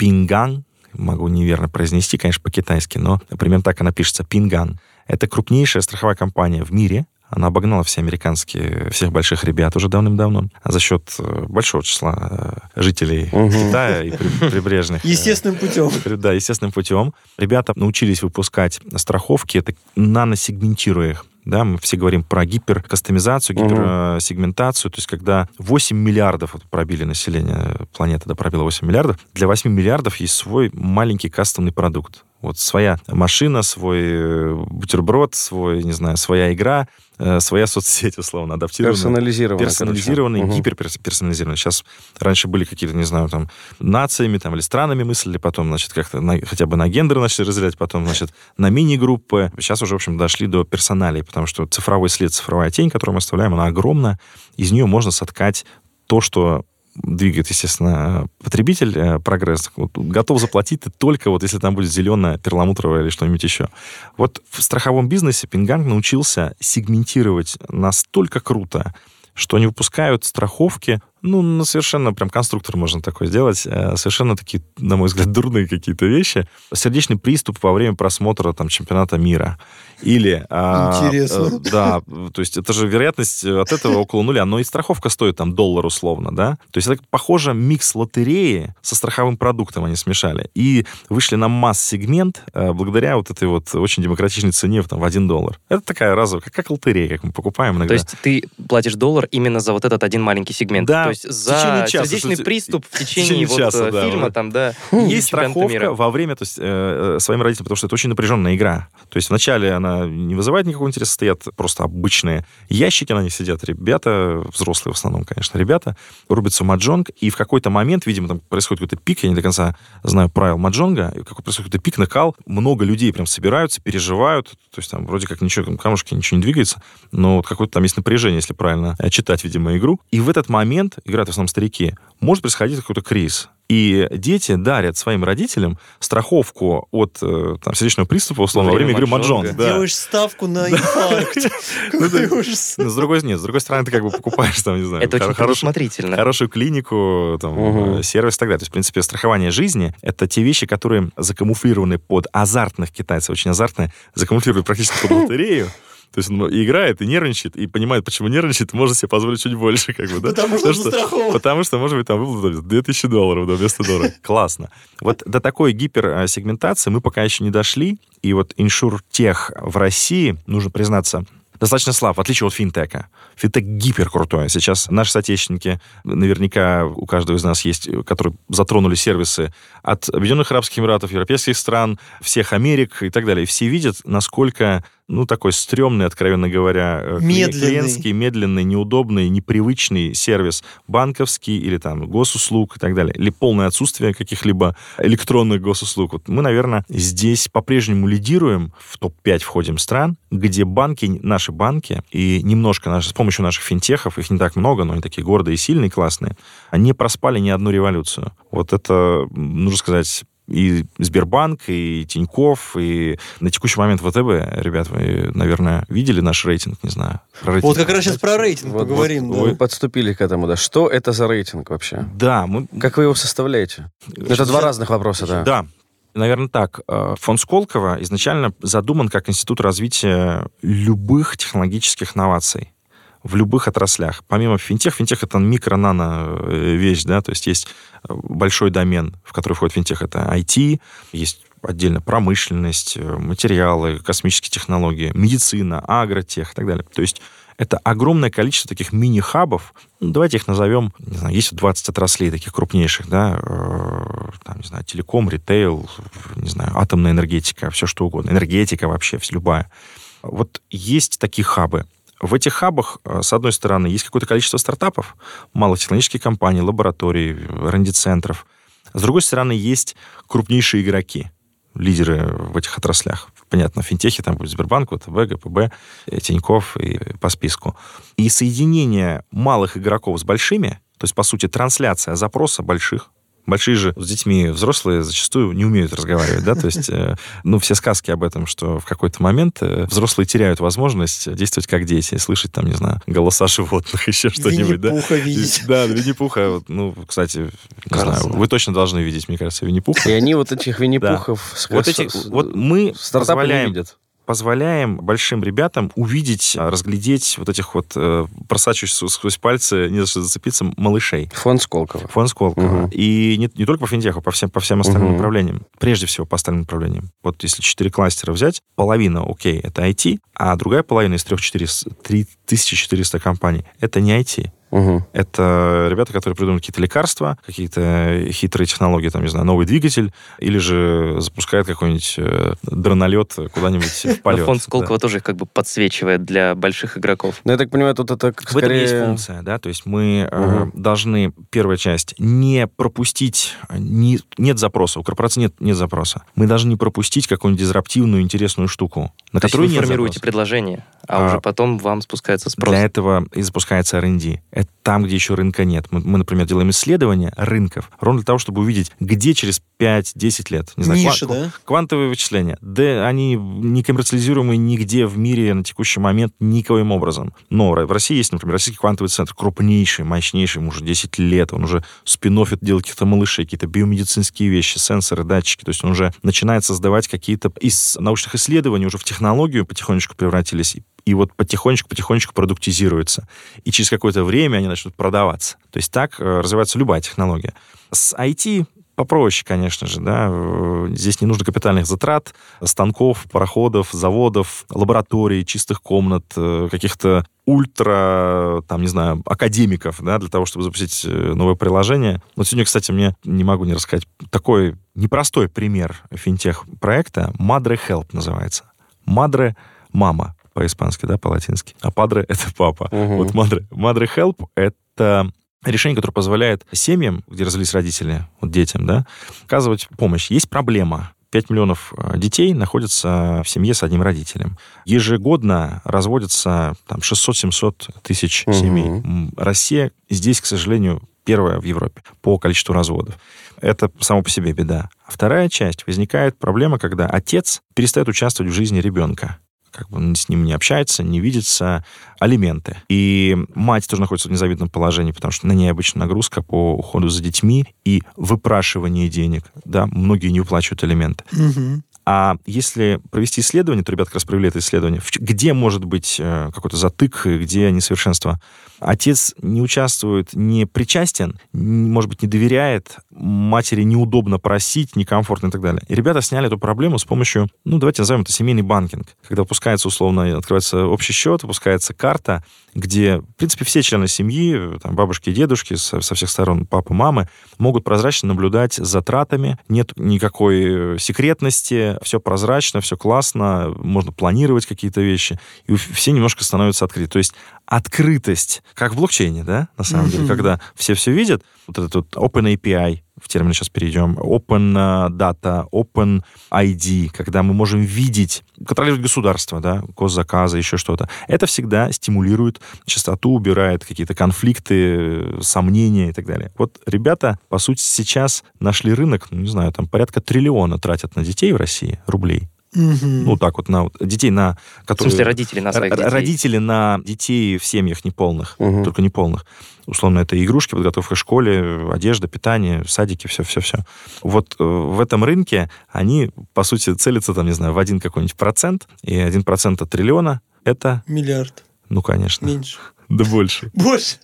Ping An, могу неверно произнести, конечно, по-китайски, но примерно так она пишется, Ping An. Это крупнейшая страховая компания в мире. Она обогнала все американские, всех больших ребят уже давным-давно за счет э, большого числа э, жителей Мгм. Китая и при- прибрежных. э, Естественным путем. да, естественным путем. Ребята научились выпускать страховки, это наносегментируя их. Да, мы все говорим про гиперкастомизацию, гиперсегментацию. То есть, когда 8 миллиардов вот, пробили население планеты, да, пробило 8 миллиардов, для 8 миллиардов есть свой маленький кастомный продукт. Вот своя машина, свой э, бутерброд, свой, не знаю, своя игра, э, своя соцсеть, условно, адаптированная. Персонализированно. Персонализированные, короче. Мгм. гиперперсонализированные. Сейчас раньше были какие-то, не знаю, там, нациями там, или странами мыслили, потом, значит, как-то на- хотя бы на гендеры начали разделять, потом, значит, на мини-группы. Сейчас уже, в общем, дошли до персоналей, потому что цифровой след, цифровая тень, которую мы оставляем, она огромна. Из нее можно соткать то, что двигает, естественно, потребитель, э, прогресс. Вот готов заплатить только вот если там будет зеленая, перламутровая или что-нибудь еще. Вот в страховом бизнесе Пинганг научился сегментировать настолько круто, что они выпускают страховки Ну, ну, совершенно прям конструктор можно такой сделать. Э, Совершенно такие, на мой взгляд, дурные какие-то вещи. Сердечный приступ во время просмотра там чемпионата мира. Или... а, Интересно. э, Да, то есть это же вероятность от этого около нуля. Но и страховка стоит там доллар условно, да? То есть это, похоже, микс лотереи со страховым продуктом они смешали. И вышли на масс-сегмент э, благодаря вот этой вот очень демократичной цене в, там, в 1 доллар. Это такая разовая, как, как лотерея, как мы покупаем иногда. То есть ты платишь доллар именно за вот этот один маленький сегмент. Да, То есть в за часа, сердечный что- приступ в течение течение, вот, часа, э, да, фильма, вот. там, да, Есть страховка мира. во время, то есть э, э, своим родителям, потому что это очень напряженная игра. То есть вначале она не вызывает никакого интереса, стоят просто обычные ящики, на них сидят ребята, взрослые в основном, конечно, ребята, рубятся маджонг, и в какой-то момент, видимо, там происходит какой-то пик, я не до конца знаю правил маджонга, какой происходит какой-то пик, накал, много людей прям собираются, переживают, то есть там вроде как ничего, там камушки, ничего не двигается, но вот какое-то там есть напряжение, если правильно э, читать, видимо, игру. И в этот момент, играют в основном старики, может происходить какой-то криз. И дети дарят своим родителям страховку от э, там, сердечного приступа, условно, во время игры маджонга. маджонг. Да. Делаешь ставку на инфаркт. Какой ужас. Но с другой, нет, с другой стороны, ты как бы покупаешь, там, не знаю, Это очень предусмотрительно. хорошую клинику, там, э, сервис и так далее. То есть, в принципе, страхование жизни — это те вещи, которые закамуфлированы под азартных китайцев, очень азартные, закамуфлированы практически под лотерею. То есть он и играет, и нервничает, и понимает, почему нервничает, может себе позволить чуть больше, как бы, да? Потому что он застрахован. Потому что, может быть, там выплата 2000 долларов, да, вместо доллара. Классно. Вот до такой гиперсегментации мы пока еще не дошли, и вот иншуртех в России, нужно признаться, достаточно слаб, в отличие от финтека. Финтек гипер крутой. Сейчас наши соотечественники, наверняка у каждого из нас есть, которые затронули сервисы от Объединенных Арабских Эмиратов, европейских стран, всех Америк и так далее. Все видят, насколько ну, такой стрёмный, откровенно говоря, э, Медленный. клиентский, медленный, неудобный, непривычный сервис банковский или там госуслуг и так далее, или полное отсутствие каких-либо электронных госуслуг. Вот мы, наверное, здесь по-прежнему лидируем, в топ-5 входим стран, где банки, наши банки, и немножко наши, с помощью наших финтехов, их не так много, но они такие гордые сильные, классные, они проспали ни одну революцию. Вот это, нужно сказать, и Сбербанк, и Тиньков, и на текущий момент ВТБ. Ребят, вы, наверное, видели наш рейтинг, не знаю. Про рейтинг Вот как раз сейчас про рейтинг Вот- поговорим. вот да. Вы подступили к этому, да. Что это за рейтинг вообще? Да, мы... Как вы его составляете? Это два разных вопроса, да. Да. Наверное, так. Э, Фонд Сколково изначально задуман как институт развития любых технологических новаций в любых отраслях. Помимо финтех, финтех это микро-нано э, вещь, да, то есть есть э, большой домен, в который входит финтех, это IT, есть отдельно промышленность, э, материалы, космические технологии, медицина, агротех и так далее. То есть это огромное количество таких мини-хабов. Ну, давайте их назовем, не знаю, есть 20 отраслей таких крупнейших, да, там, не знаю, телеком, ритейл, не знаю, атомная энергетика, все что угодно, энергетика вообще, любая. Вот есть такие хабы. В этих хабах, э, с одной стороны, есть какое-то количество стартапов, малых технологических компаний, лабораторий, R&D-центров. С другой стороны, есть крупнейшие игроки, лидеры в этих отраслях. Понятно, финтехи, там будет Сбербанк, ВТБ, ГПБ, э, Тиньков и по списку. И соединение малых игроков с большими, то есть, по сути, трансляция запроса больших, Большие же с детьми взрослые зачастую не умеют разговаривать, да, то есть, э, ну, все сказки об этом, что в какой-то момент э, взрослые теряют возможность действовать как дети, слышать там, не знаю, голоса животных, еще что-нибудь, да. Винни-Пуха видеть. Да, Винни-Пуха, вот, ну, кстати, не знаю, вы точно должны видеть, мне кажется, Винни-Пуха. И они вот этих винни-пухов с- Вот эти, вот мы стартапы не позволяем, видят. Позволяем большим ребятам увидеть, разглядеть вот этих вот э, просачивающихся сквозь пальцы, не за что зацепиться, малышей. Фонд Сколково. Фон Сколково. Мгм. И не, не только по финтеху, по всем, по всем остальным Мгм. направлениям. Прежде всего, по остальным направлениям. Вот если четыре кластера взять, половина, окей, это IT, а другая половина из трех 3400 компаний — это не IT. Мгм. Это ребята, которые придумывают какие-то лекарства, какие-то хитрые технологии, там, не знаю, новый двигатель, или же запускают какой-нибудь э, дронолет куда-нибудь в полет. фонд Да. Сколково тоже их как бы подсвечивает для больших игроков. Ну, я так понимаю, тут это как В этом скорее... есть функция, да, то есть мы э, должны, первая часть, не пропустить, не- нет запроса, у корпорации нет, нет запроса. Мы должны не пропустить какую-нибудь дизраптивную, интересную штуку, на То есть которую вы нет формируете запроса. предложение, а, А, уже потом вам спускается спрос. Для этого и запускается R&D. Это там, где еще рынка нет. Мы, мы, например, делаем исследования рынков, ровно для того, чтобы увидеть, где через 5-10 лет. Не знаю, Ниша, ква- да? Квантовые вычисления. Да, они не коммерциализируемы нигде в мире на текущий момент никоим образом. Но в России есть, например, Российский квантовый центр, крупнейший, мощнейший, ему уже 10 лет. Он уже спин делает каких-то малышей, какие-то биомедицинские вещи, сенсоры, датчики. То есть он уже начинает создавать какие-то из научных исследований уже в технологию потихонечку превратились. И- вот потихонечку-потихонечку продуктизируется. И через какое-то время они начнут продаваться. То есть так э, развивается любая технология. С IT попроще, конечно же, да. Э, Здесь не нужно капитальных затрат, станков, пароходов, заводов, лабораторий, чистых комнат, э, каких-то ультра, там, не знаю, академиков, да, для того, чтобы запустить новое приложение. Вот сегодня, кстати, мне не могу не рассказать такой непростой пример финтех-проекта. Madre Help называется. Madre — мама по-испански, да, по-латински. А падре — это папа. Мгм. Вот Madre, Madre Help — это решение, которое позволяет семьям, где развелись родители, вот детям, да, оказывать помощь. Есть проблема. 5 миллионов э, детей находятся в семье с одним родителем. Ежегодно разводятся там 600-700 тысяч Мгм. семей. Россия здесь, к сожалению, первая в Европе по количеству разводов. Это само по себе беда. Вторая часть возникает проблема, когда отец перестает участвовать в жизни ребенка как бы с ним не общается, не видится, алименты. И мать тоже находится в незавидном положении, потому что на ней обычно нагрузка по уходу за детьми и выпрашивание денег. Да, многие не выплачивают алименты. Мгм. А если провести исследование, то ребята как раз провели это исследование, где может быть э, какой-то затык, где несовершенство. Отец не участвует, не причастен, может быть, не доверяет, матери неудобно просить, некомфортно и так далее. И ребята сняли эту проблему с помощью, ну, давайте назовем это семейный банкинг. Когда выпускается, условно, открывается общий счет, выпускается карта, где, в принципе, все члены семьи, там, бабушки и дедушки со, со всех сторон, папа, мамы, могут прозрачно наблюдать за затратами, нет никакой э, все прозрачно, все классно, можно планировать какие-то вещи, и все немножко становятся открыты. То есть открытость, как в блокчейне, да, на самом деле, когда все все видят, вот этот вот Open API, в термины сейчас перейдем, Open э, Data, Open ID, когда мы можем видеть, контролировать государство, да, госзаказы, еще что-то. Это всегда стимулирует частоту, убирает какие-то конфликты, э, сомнения и так далее. Вот ребята, по сути, сейчас нашли рынок, ну, не знаю, там порядка триллиона тратят на детей в России рублей. Мгм. Ну, так вот, на вот, детей на... В Которые, смысле, родители на своих детей. Родители на детей в семьях неполных, Мгм. только неполных. Условно, это игрушки, подготовка к школе, одежда, питание, садики, все-все-все. Вот э, в этом рынке они, по сути, целятся, там, не знаю, в один какой-нибудь процент, и один процент от триллиона — это, Миллиард. ну, конечно, Меньше. да больше. Больше.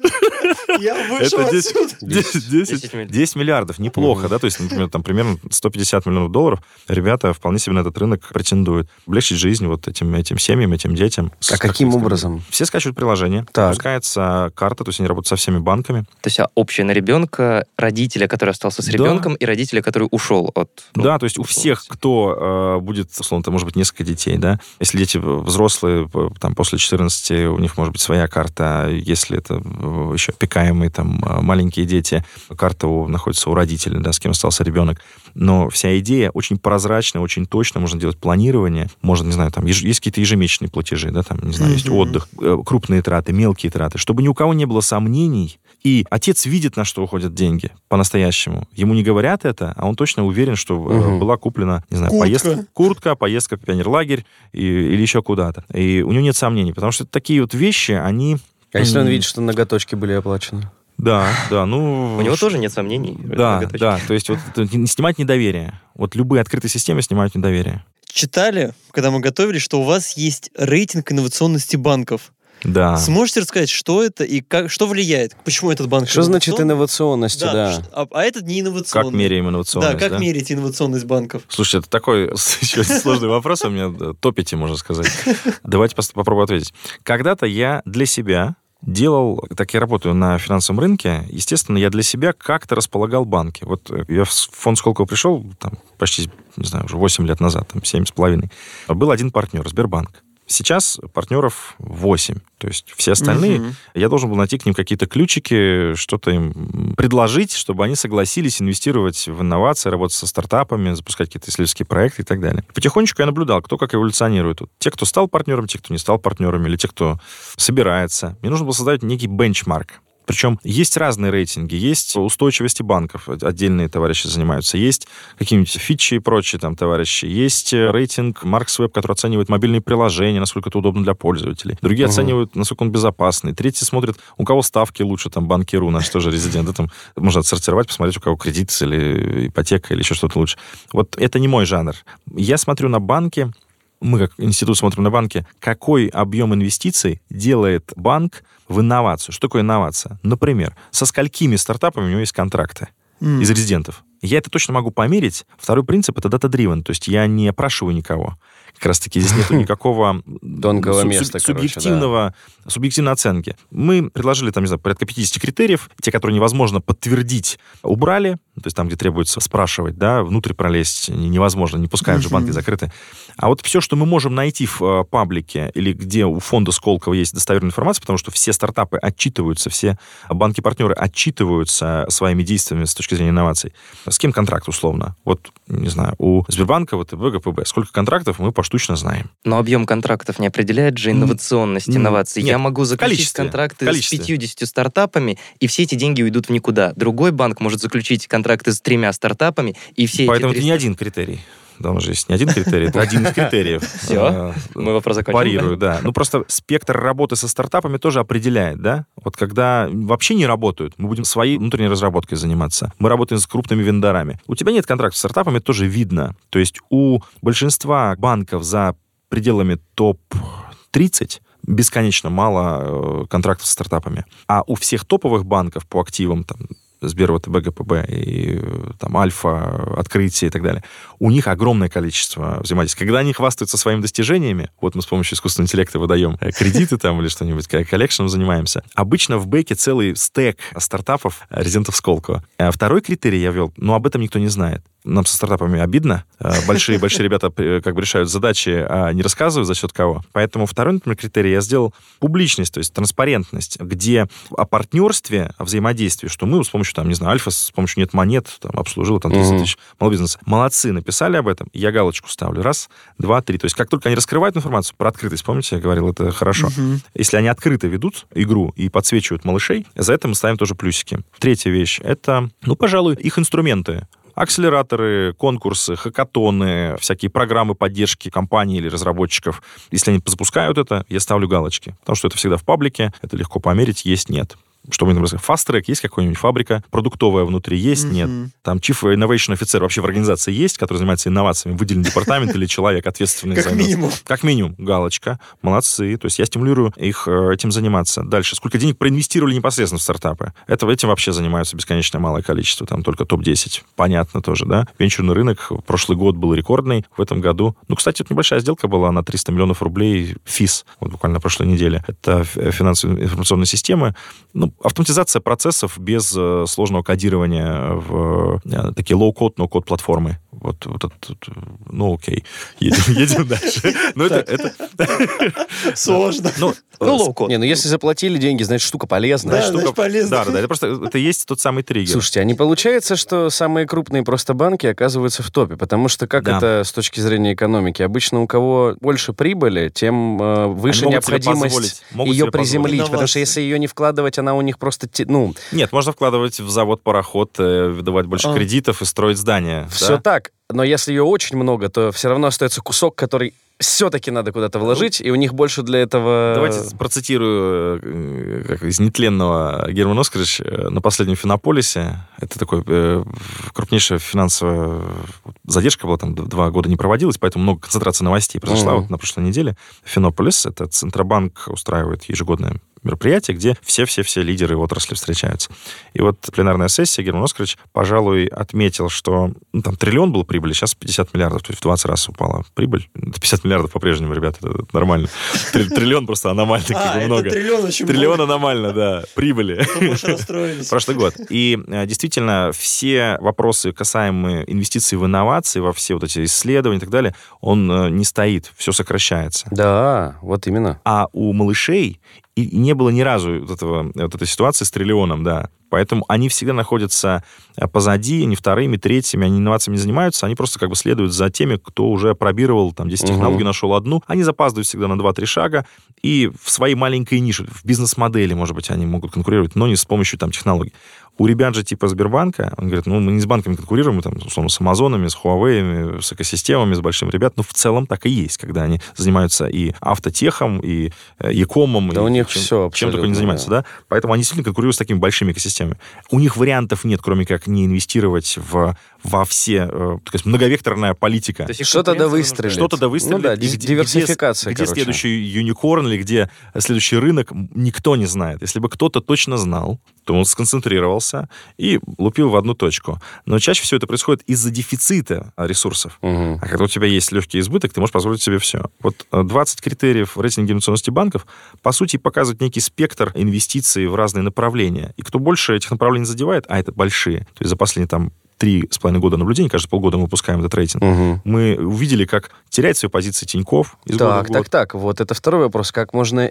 Я вышел Это 10, отсюда. 10, 10 миллиардов. 10 миллиардов, неплохо, да, то есть, например, там примерно 150 миллионов долларов ребята вполне себе на этот рынок претендуют. Облегчить жизнь вот этим, этим семьям, этим детям. А как каким образом? Все скачивают приложение, Так. запускается карта, то есть они работают со всеми банками. То есть а, общее на ребенка, родителя, который остался с Да. ребенком, и родителя, который ушел от... ну, да, то есть у всех, кто э, будет, условно, это может быть несколько детей, да, если дети взрослые, там, после 14, у них может быть своя карта, если это э, еще опекаемые, там, э, маленькие дети, карта у- находится у родителей, да, с кем остался ребенок. Но вся идея очень прозрачная, очень точно, можно делать планирование, можно, не знаю, там, еж- есть какие-то ежемесячные платежи, да, там, не знаю, есть Мгм. отдых, э, крупные траты, мелкие траты, чтобы ни у кого не было сомнений, и отец видит, на что уходят деньги по-настоящему. Ему не говорят это, а он точно уверен, что Мгм. была куплена, не знаю, Куртка. поездка, куртка, поездка в пионерлагерь и- или еще куда-то. И у него нет сомнений, потому что такие вот вещи, они... А если он видит, что ноготочки были оплачены? Да, да, ну... У него тоже нет сомнений. Да, да, то есть вот снимать недоверие. Вот любые открытые системы снимают недоверие. Читали, когда мы готовились, что у вас есть рейтинг инновационности банков. Да. Сможете рассказать, что это и как, что влияет? Почему этот банк Что значит инновационность, Да, да? А, а этот не инновационный. Как меряем Да, инновационность, как мерить инновационность банков? Слушайте, это такой сложный вопрос, у меня да, топите, можно сказать. Давайте попробую ответить. Когда-то я для себя делал, так я работаю на финансовом рынке, естественно, я для себя как-то располагал банки. Вот э, я в фонд Сколково пришел, там, почти, не знаю, уже 8 лет назад, там, 7 с половиной. Был один партнер, Сбербанк. Сейчас партнеров 8. То есть все остальные, Мгм. я должен был найти к ним какие-то ключики, что-то им предложить, чтобы они согласились инвестировать в инновации, работать со стартапами, запускать какие-то исследовательские проекты и так далее. Потихонечку я наблюдал, кто как эволюционирует. Вот те, кто стал партнером, те, кто не стал партнерами, или те, кто собирается. Мне нужно было создать некий бенчмарк. Причем есть разные рейтинги, есть устойчивости банков, отдельные товарищи занимаются, есть какие-нибудь фичи и прочие там товарищи, есть э, рейтинг Marks который оценивает мобильные приложения, насколько это удобно для пользователей. Другие Мгм. оценивают, насколько он безопасный. Третьи смотрят, у кого ставки лучше, там, банкиру, наш тоже резидент. Это можно отсортировать, посмотреть, у кого кредит или ипотека или еще что-то лучше. Вот это не мой жанр. Я смотрю на банки, мы как институт смотрим на банки, какой объем инвестиций делает банк в инновацию. Что такое инновация? Например, со сколькими стартапами у него есть контракты М. из резидентов. Я это точно могу померить. Второй принцип — это data-driven, то есть я не опрашиваю никого. Как раз-таки здесь нет никакого Тонкого места, субъективного, субъективной оценки. Мы предложили, там, не знаю, порядка 50 критериев. Те, которые невозможно подтвердить, убрали. То есть там, где требуется спрашивать, да, внутрь пролезть не- невозможно, не пускают же, банки закрыты. А вот все, что мы можем найти в э, паблике или где у фонда Сколково есть достоверная информация, потому что все стартапы отчитываются, все банки-партнеры отчитываются своими действиями с точки зрения инноваций. С кем контракт условно? Вот, не знаю, у Сбербанка, ВТБ, ГПБ. Сколько контрактов мы поштучно знаем. Но объем контрактов не определяет же инновационность М, инноваций. нет, Я могу заключить количестве, контракты количестве. с 50 стартапами, и все эти деньги уйдут в никуда. Другой банк может заключить контракты с тремя стартапами, и все Поэтому эти это не один критерий. Там же есть не один критерий, это один из критериев. Всё? Э, Мы вопрос закончили. Парирую, да. Ну, просто спектр работы со стартапами тоже определяет, да? Вот когда вообще не работают, мы будем своей внутренней разработкой заниматься. Мы работаем с крупными вендорами. У тебя нет контракта с стартапами, это тоже видно. То есть у большинства банков за пределами топ-30 бесконечно мало э, контрактов с стартапами. А у всех топовых банков по активам, там, Сбер, ВТБ, ГПБ и там Альфа, Открытие и так далее. У них огромное количество взаимодействий. Когда они хвастаются своими достижениями, вот мы с помощью искусственного интеллекта выдаем э, кредиты там или что-нибудь, коллекшеном занимаемся, обычно в бэке целый стек стартапов резидентов Сколково. А второй критерий я ввел, но об этом никто не знает. Нам со стартапами обидно. Большие-большие ребята э, как бы решают задачи, а не рассказывают за счет кого. Поэтому второй, например, критерий я сделал публичность, то есть транспарентность, где о партнерстве, о взаимодействии, что мы с помощью, там, не знаю, Альфа с помощью нет монет там, обслужила там 30 Мгм. тысяч малого бизнеса. Молодцы, написали об этом, я галочку ставлю. Раз, два, три. То есть как только они раскрывают информацию про открытость, помните, я говорил, это хорошо. Если они открыто ведут игру и подсвечивают малышей, за это мы ставим тоже плюсики. Третья вещь — это, ну, пожалуй, их инструменты. Акселераторы, конкурсы, хакатоны, всякие программы поддержки компаний или разработчиков. Если они запускают это, я ставлю галочки. Потому что это всегда в паблике, это легко померить, есть, нет. Что мы, например, Fast Track, есть какая-нибудь фабрика, продуктовая внутри есть, нет. Там Chief Innovation офицер вообще в организации есть, который занимается инновациями, выделен департамент или человек, ответственный за минимум. Как минимум, галочка. Молодцы. То есть я стимулирую их э, этим заниматься. Дальше. Сколько денег проинвестировали непосредственно в стартапы? Это, этим вообще занимаются бесконечно малое количество. Там только топ-10. Понятно тоже, да? Венчурный рынок прошлый год был рекордный. В этом году... Ну, кстати, вот небольшая сделка была на 300 миллионов рублей ФИС. Вот буквально на прошлой неделе. Это ф- финансовые информационные системы. Ну, автоматизация процессов без э, сложного кодирования в э, такие low-code, no-code платформы. Вот, вот это, тут, ну, окей. Едем, едем дальше. Ну, это, это, Сложно. ну, Ну, э, low-code. Не, ну если заплатили деньги, значит, штука полезная. Да, значит, полезно. Да, да. Это просто это есть тот самый триггер. Слушайте, а не получается, что самые крупные просто банки оказываются в топе? Потому что как Да. это с точки зрения экономики? Обычно у кого больше прибыли, тем э, выше Они могут себе необходимость ее приземлить. Потому что если ее не вкладывать, она у них просто... Ну, Нет, можно вкладывать в завод пароход, э, выдавать больше А. кредитов и строить здания. все да? Так. Но если ее очень много, то все равно остается кусок, который все-таки надо куда-то вложить, и у них больше для этого... Давайте процитирую э, как из нетленного Герман Оскарович э, на последнем Финополисе. Это такой э, крупнейшая финансовая задержка была, там два года не проводилась, поэтому много концентрации новостей произошла Мгм. вот на прошлой неделе. Финополис, это Центробанк устраивает ежегодное мероприятие, где все-все-все лидеры отрасли встречаются. И вот пленарная сессия Герман Оскарович, пожалуй, отметил, что ну, там триллион был прибыли, сейчас 50 миллиардов, то есть в 20 раз упала прибыль. 50 миллиардов по-прежнему, ребята, это нормально. Триллион просто аномально А, это много. триллион очень Триллион аномально, да, прибыли. Прошлый год. И э, действительно, все вопросы, касаемые инвестиций в инновации, во все вот эти исследования и так далее, он э, не стоит, все сокращается. Да, вот именно. А у малышей и не было ни разу вот, этого, вот этой ситуации с триллионом, да. Поэтому они всегда находятся э, позади, они вторыми, третьими, они инновациями не занимаются, они просто как бы следуют за теми, кто уже пробировал там 10 Мгм. технологий, нашел одну. Они запаздывают всегда на 2-3 шага, и в своей маленькой нише, в бизнес-модели, может быть, они могут конкурировать, но не с помощью там технологий. У ребят же типа Сбербанка, он говорит, ну, мы не с банками конкурируем, мы там, условно, с Амазонами, с Huawei, с экосистемами, с большими ребят, но в целом так и есть, когда они занимаются и автотехом, и э, якомом, Да и у них чем, всё чем только не занимаются, да. Поэтому они действительно конкурируют с такими большими экосистемами. У них вариантов нет, кроме как не инвестировать в, во все, э, то есть многовекторная политика. То есть их Что-то да выстрелит. Что-то да выстрелит. Ну да, где- диверсификация, Где, где следующий юникорн или где следующий рынок, никто не знает. Если бы кто-то точно знал, то он сконцентрировался и лупил в одну точку. Но чаще всего это происходит из-за дефицита ресурсов. Мгм. А когда у тебя есть легкий избыток, ты можешь позволить себе все. Вот э, 20 критериев в рейтинге инвестиционности банков, по сути, показывают некий спектр инвестиций в разные направления. И кто больше этих направлений задевает, а это большие, то есть за последние там три с половиной года наблюдений, каждые полгода мы выпускаем этот рейтинг, Мгм. мы увидели, как теряет свои позиции Тиньков из года Так, в год. так, так. Вот это второй вопрос. Как можно...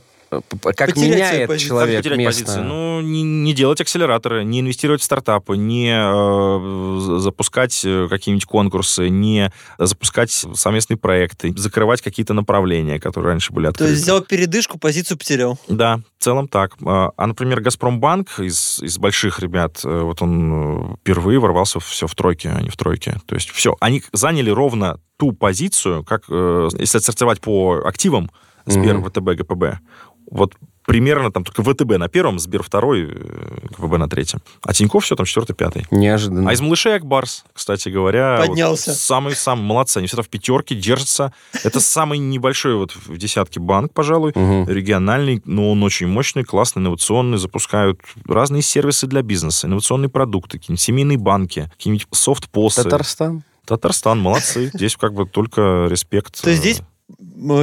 э, Как Потерять меняет человек Как потерять место? позиции? Ну, не, не делать акселераторы, не инвестировать в стартапы, не э, за- запускать э, какие-нибудь конкурсы, не запускать совместные проекты, закрывать какие-то направления, которые раньше были То открыты. есть взял передышку, позицию потерял. Да, в целом так. А, а, например, Газпромбанк из, из больших ребят, э, вот он э, впервые ворвался все в тройке, а не в тройке. То есть все, они заняли ровно ту позицию, как, э, если отсортировать по активам, Сбер, Мгм. ВТБ, ГПБ. Вот примерно там только ВТБ на первом, Сбер второй, э, ГПБ на третьем. А Тиньков все там четвертый, пятый. Неожиданно. А из малышей Акбарс, кстати говоря... вот Поднялся. Самый-самый молодцы. Они всегда в пятерке держатся. Это самый небольшой вот в десятке банк, пожалуй региональный, но он очень мощный, классный, инновационный, запускают разные сервисы для бизнеса, инновационные продукты, какие-нибудь семейные банки, какие-нибудь софт-посы. Татарстан? Татарстан, молодцы. Здесь как бы только респект. То есть здесь э,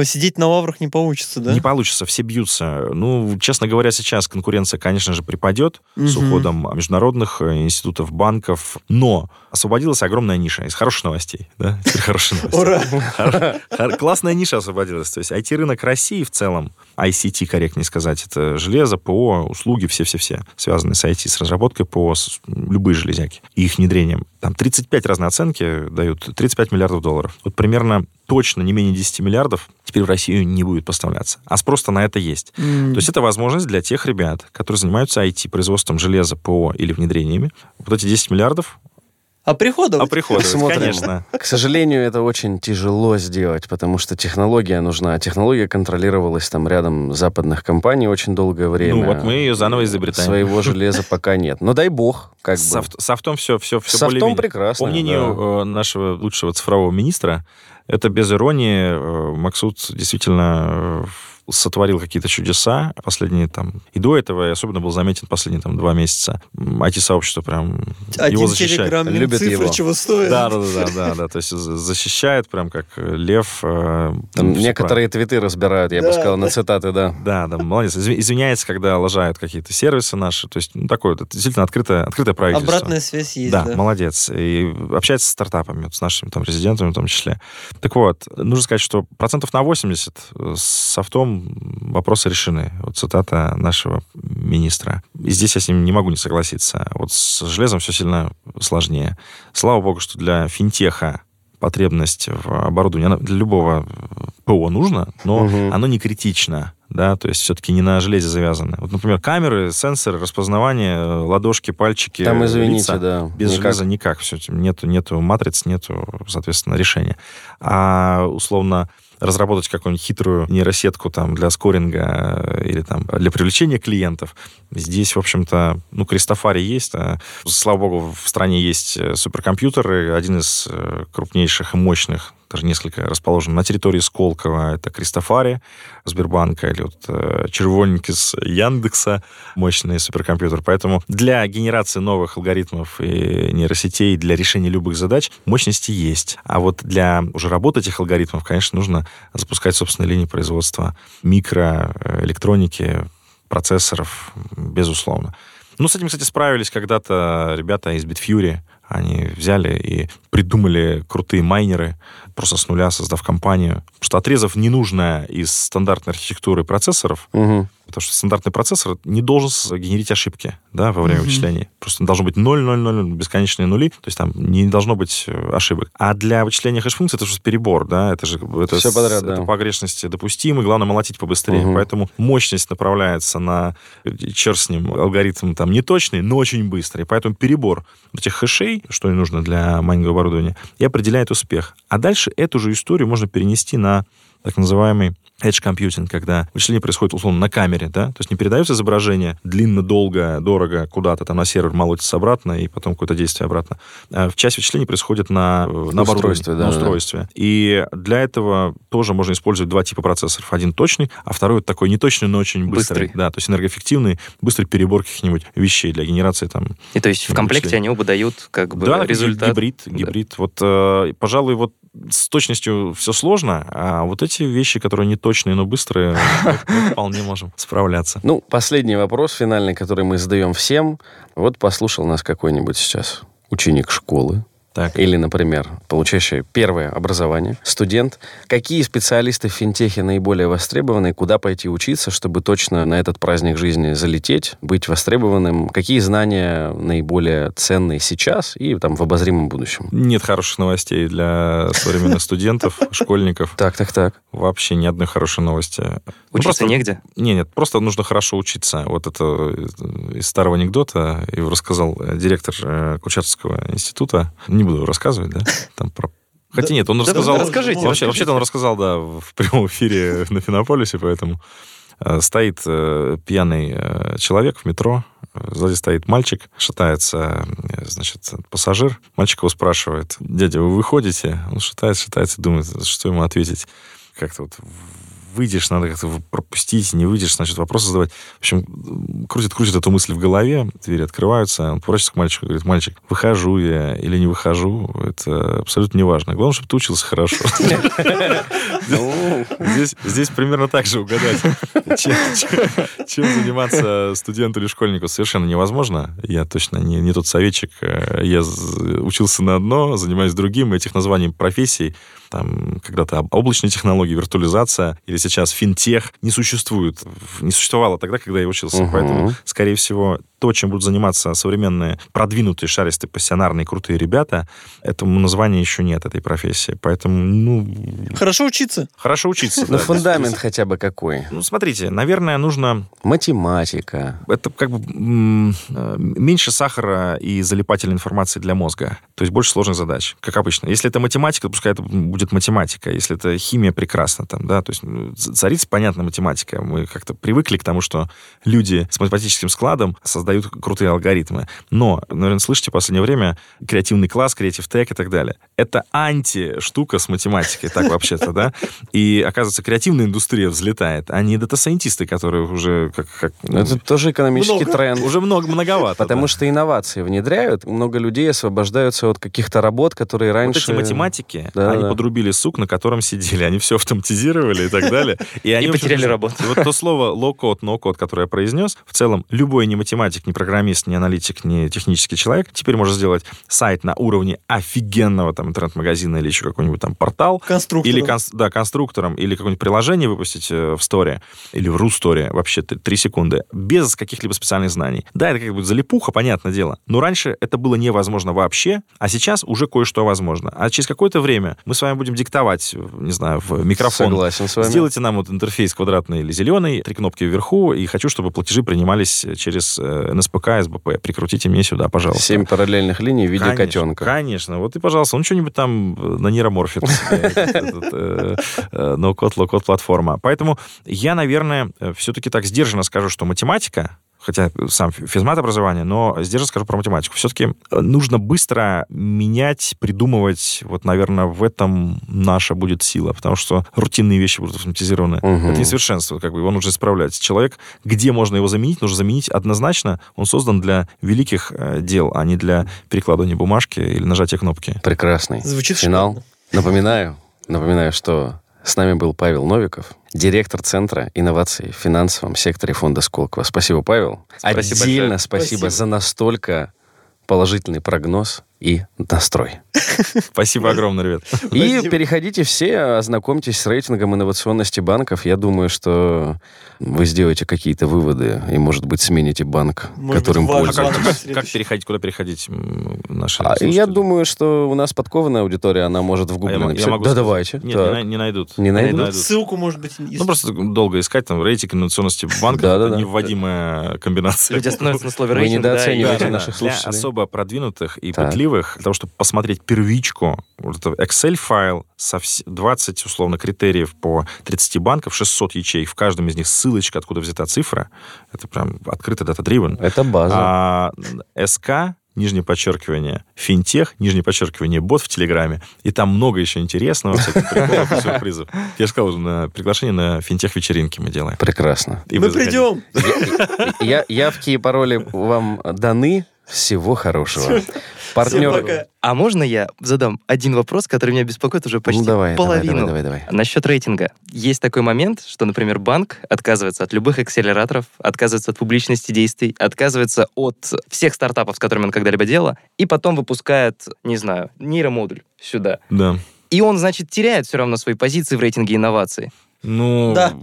сидеть на лаврах не получится, да? Не получится, все бьются. Ну, честно говоря, сейчас конкуренция, конечно же, припадет с Мгм. уходом международных э, институтов, банков, но освободилась огромная ниша из хороших новостей. Да? Теперь хорошие новости. Ура! Классная ниша освободилась. То есть IT-рынок России в целом, ICT, корректнее сказать, это железо, ПО, услуги, все-все-все, связанные с IT, с разработкой ПО, с любые железяки и их внедрением. Там 35 разные оценки дают, 35 миллиардов долларов. Вот примерно точно не менее 10 миллиардов теперь в Россию не будет поставляться. А спрос-то на это есть. М. То есть это возможность для тех ребят, которые занимаются IT, производством железа, ПО или внедрениями. Вот эти 10 миллиардов А приходов? оприходовать, Посмотрим. конечно. К сожалению, это очень тяжело сделать, потому что технология нужна. Технология контролировалась там рядом западных компаний очень долгое время. Ну вот мы ее заново изобретаем. Своего железа пока нет. Но дай бог, как С бы. софт- софтом все, все, все С софтом более-менее. прекрасно. По мнению э, нашего лучшего цифрового министра, это без иронии. э, Максут действительно э, сотворил какие-то чудеса последние там... И до этого, и особенно был заметен последние там два месяца. IT-сообщество прям Один его защищает. Любят цифры его. чего стоит. Да, да, да, да, да, да. То есть за- защищает прям как э, лев. э, Там ну, некоторые твиты разбирают, я бы Да, сказал, на цитаты, да. Да, да, молодец. Изв- Извиняется, когда лажают какие-то сервисы наши. То есть, ну, такое вот, действительно открытое, открытое правительство. Обратная связь есть, да, да. молодец. И общается с стартапами, вот с нашими там резидентами в том числе. Так вот, нужно сказать, что процентов на 80 с софтом вопросы решены. Вот цитата нашего министра. И здесь я с ним не могу не согласиться. Вот с железом все сильно сложнее. Слава богу, что для финтеха потребность в оборудовании, она для любого ПО нужно, но Мгм. оно не критично, да, то есть все-таки не на железе завязано. Вот, например, камеры, сенсоры, распознавание, э, ладошки, пальчики, Там, извините, лица. да. Без никак. железа никак. Все, нету, нету матриц, нету, соответственно, решения. А условно разработать какую-нибудь хитрую нейросетку там для скоринга э, или там для привлечения клиентов. Здесь, в общем-то, ну, Кристофари есть. а, Слава богу, в стране есть э, суперкомпьютеры. Один из э, крупнейших и мощных даже несколько расположено на территории Сколково. Это Кристофари Сбербанка или вот э, червонники с Яндекса, мощный суперкомпьютер. Поэтому для генерации новых алгоритмов и нейросетей, для решения любых задач мощности есть. А вот для уже работы этих алгоритмов, конечно, нужно запускать собственные линии производства микроэлектроники, процессоров, безусловно. Ну, с этим, кстати, справились когда-то ребята из Bitfury. Они взяли и придумали крутые майнеры, просто с нуля создав компанию. Что отрезав ненужное из стандартной архитектуры процессоров, Мгм. Потому что стандартный процессор не должен с- генерить ошибки да, во время вычислений. Просто должно быть 0, 0, 0, бесконечные нули, то есть там не должно быть э, ошибок. А для вычисления хэш-функций это же перебор, да, это же это, Всё с- подряд, это да. погрешности допустимы, главное молотить побыстрее. Мгм. Поэтому мощность направляется на, э, черт с ним, алгоритм там не точный, но очень быстрый. Поэтому перебор этих хэшей, что и нужно для майнингового оборудования, и определяет успех. А дальше эту же историю можно перенести на так называемый edge computing, когда вычисление происходит, условно, на камере, да, то есть не передается изображение длинно, долго, дорого куда-то там на сервер молотится обратно, и потом какое-то действие обратно. А часть вычисления происходит на, э, на устройстве, да, на да. устройстве. И для этого тоже можно использовать два типа процессоров. Один точный, а второй вот такой неточный, но очень быстрый. Быстрый. Да, то есть энергоэффективный, быстрый перебор каких-нибудь вещей для генерации там И то есть в комплекте вычисление. они оба дают как бы да, результат. гибрид, Да. гибрид. Вот, э, пожалуй, вот с точностью все сложно, а вот эти вещи, которые не точные, но быстрые, мы вполне можем справляться. Ну, последний вопрос финальный, который мы задаем всем. Вот послушал нас какой-нибудь сейчас ученик школы, Так. или, например, получающий первое образование, студент. Какие специалисты в финтехе наиболее востребованы, куда пойти учиться, чтобы точно на этот праздник жизни залететь, быть востребованным? Какие знания наиболее ценные сейчас и там в обозримом будущем? Нет хороших новостей для современных студентов, школьников. Так, так, так. Вообще ни одной хорошей новости. Ну, Учиться негде. Не, нет, просто нужно хорошо учиться. Вот это из старого анекдота его рассказал э, директор э, Курчатовского института. Не буду рассказывать, да? Там про... Хотя нет, он да рассказал... расскажите, Вообще, расскажите. вообще-то он рассказал, да, в прямом эфире на Финополисе, поэтому э, стоит э, пьяный э, человек в метро, сзади стоит мальчик, шатается, значит, пассажир. Мальчик его спрашивает, дядя, вы выходите? Он шатается, шатается, думает, что ему ответить. Как-то вот выйдешь, надо как-то пропустить, не выйдешь, значит, вопросы задавать. В общем, крутит-крутит эту мысль в голове, двери открываются, он поворачивается к мальчику говорит, мальчик, выхожу я или не выхожу, это абсолютно не важно. Главное, чтобы ты учился хорошо. Здесь, примерно так же угадать, чем, заниматься студенту или школьнику совершенно невозможно. Я точно не, тот советчик. Э, Я учился на одно, занимаюсь другим. Этих названий профессий, там, когда-то об- облачные технологии, виртуализация, или сейчас финтех, не существует. Не существовало тогда, когда я учился. Мгм. Поэтому, скорее всего, то, чем будут заниматься современные продвинутые, шаристые, пассионарные, крутые ребята, этому названия еще нет, этой профессии. Поэтому, ну, Хорошо учиться. хорошо учиться. Ну, да. фундамент хотя бы какой? Ну, смотрите, наверное, нужно... Математика. Это как бы э, меньше сахара и залипательной информации для мозга. То есть больше сложных задач, как обычно. Если это математика, то пускай это будет математика. Если это химия, прекрасно там, да. То есть царица, понятно, математика. Мы как-то привыкли к тому, что люди с математическим складом создают крутые алгоритмы. Но, наверное, слышите в последнее время креативный класс, креатив тег и так далее. Это анти-штука с математикой, так вообще-то, да. И, оказывается, креативная индустрия взлетает, а не дата-сайентисты, которые уже как... как ну, Это тоже экономический Много. тренд. уже много, многовато. Потому да. что инновации внедряют, много людей освобождаются от каких-то работ, которые Вот раньше... эти математики, Да, они да. подрубили сук, на котором сидели. Они все автоматизировали и так далее. И, они, И потеряли работу. И вот то слово low-code, no-code, которое я произнес, в целом любой не математик, не программист, не аналитик, не технический человек теперь может сделать сайт на уровне офигенного там интернет-магазина или еще какой-нибудь там портал, Конструктор. или конс- да, конструктором, или какое-нибудь приложение выпустить э, в Store, или в RuStore, вообще три секунды, без каких-либо специальных знаний. Да, это как бы залипуха, понятное дело, но раньше это было невозможно вообще, а сейчас уже кое-что возможно. А через какое-то время мы с вами будем диктовать, э, не знаю, в микрофон. Согласен с вами. Сделайте нам вот интерфейс квадратный или зеленый, три кнопки вверху, и хочу, чтобы платежи принимались через э, НСПК, СБП. Прикрутите мне сюда, пожалуйста. Семь параллельных линий в виде Конечно, котенка. Конечно. Вот и, пожалуйста, ну что-нибудь там э, на нейроморфе. э, No-код, low-код платформа. Поэтому я, наверное, все-таки так сдержанно скажу, что математика хотя сам физмат образование, но здесь же скажу про математику. Все-таки нужно быстро менять, придумывать. Вот, наверное, в этом наша будет сила, потому что рутинные вещи будут автоматизированы. Мгм. Это несовершенство, как бы его нужно исправлять. Человек, где можно его заменить, нужно заменить однозначно. Он создан для великих э, дел, а не для перекладывания бумажки или нажатия кнопки. Прекрасный. Звучит Финал. шикарно. Напоминаю, напоминаю, что с нами был Павел Новиков, директор Центра инноваций в финансовом секторе фонда Сколково. Спасибо, Павел. Спасибо Отдельно спасибо, Спасибо. за настолько положительный прогноз и настрой. Спасибо огромное, ребят. И Спасибо. переходите все, ознакомьтесь с рейтингом инновационности банков. Я думаю, что вы сделаете какие-то выводы и, может быть, смените банк, Может которым быть, А пользуетесь. как, как- следующий. как переходить, куда переходить наши А, я думаю, что у нас подкованная аудитория, она может в А гугле я написать. могу Да, сказать? давайте. Нет, Так. не, най- не найдут. Не найдут? Найдут. ссылку, может быть, Ну, просто долго искать, там, рейтинг инновационности банка, Да-да-да. это невводимая комбинация. Люди остановятся на слове Вы рейтинг, да, и- недооцениваете Да, наших для слушателей. особо продвинутых и Так. Пытливых, для того, чтобы посмотреть первичку, вот это Excel-файл со вс- 20, условно, критериев по 30 банков, 600 ячеек, в каждом из них ссылочка, откуда взята цифра. Это прям открытый дата-дривен. Это база. А СК, нижнее подчеркивание, финтех, нижнее подчеркивание, бот в Телеграме. И там много еще интересного, всяких приколов и сюрпризов. Я же сказал, уже на приглашение на финтех-вечеринки мы делаем. Прекрасно. И Мы придем. Я, явки и пароли вам даны. Всего хорошего. Партнер... А можно я задам один вопрос, который меня беспокоит уже почти Ну, давай, давай, половину? давай, давай, давай. Насчет рейтинга. Есть такой момент, что, например, банк отказывается от любых акселераторов, отказывается от публичности действий, отказывается от всех стартапов, с которыми он когда-либо делал, и потом выпускает, не знаю, нейромодуль сюда. Да. И он, значит, теряет все равно свои позиции в рейтинге инноваций. Ну, Да.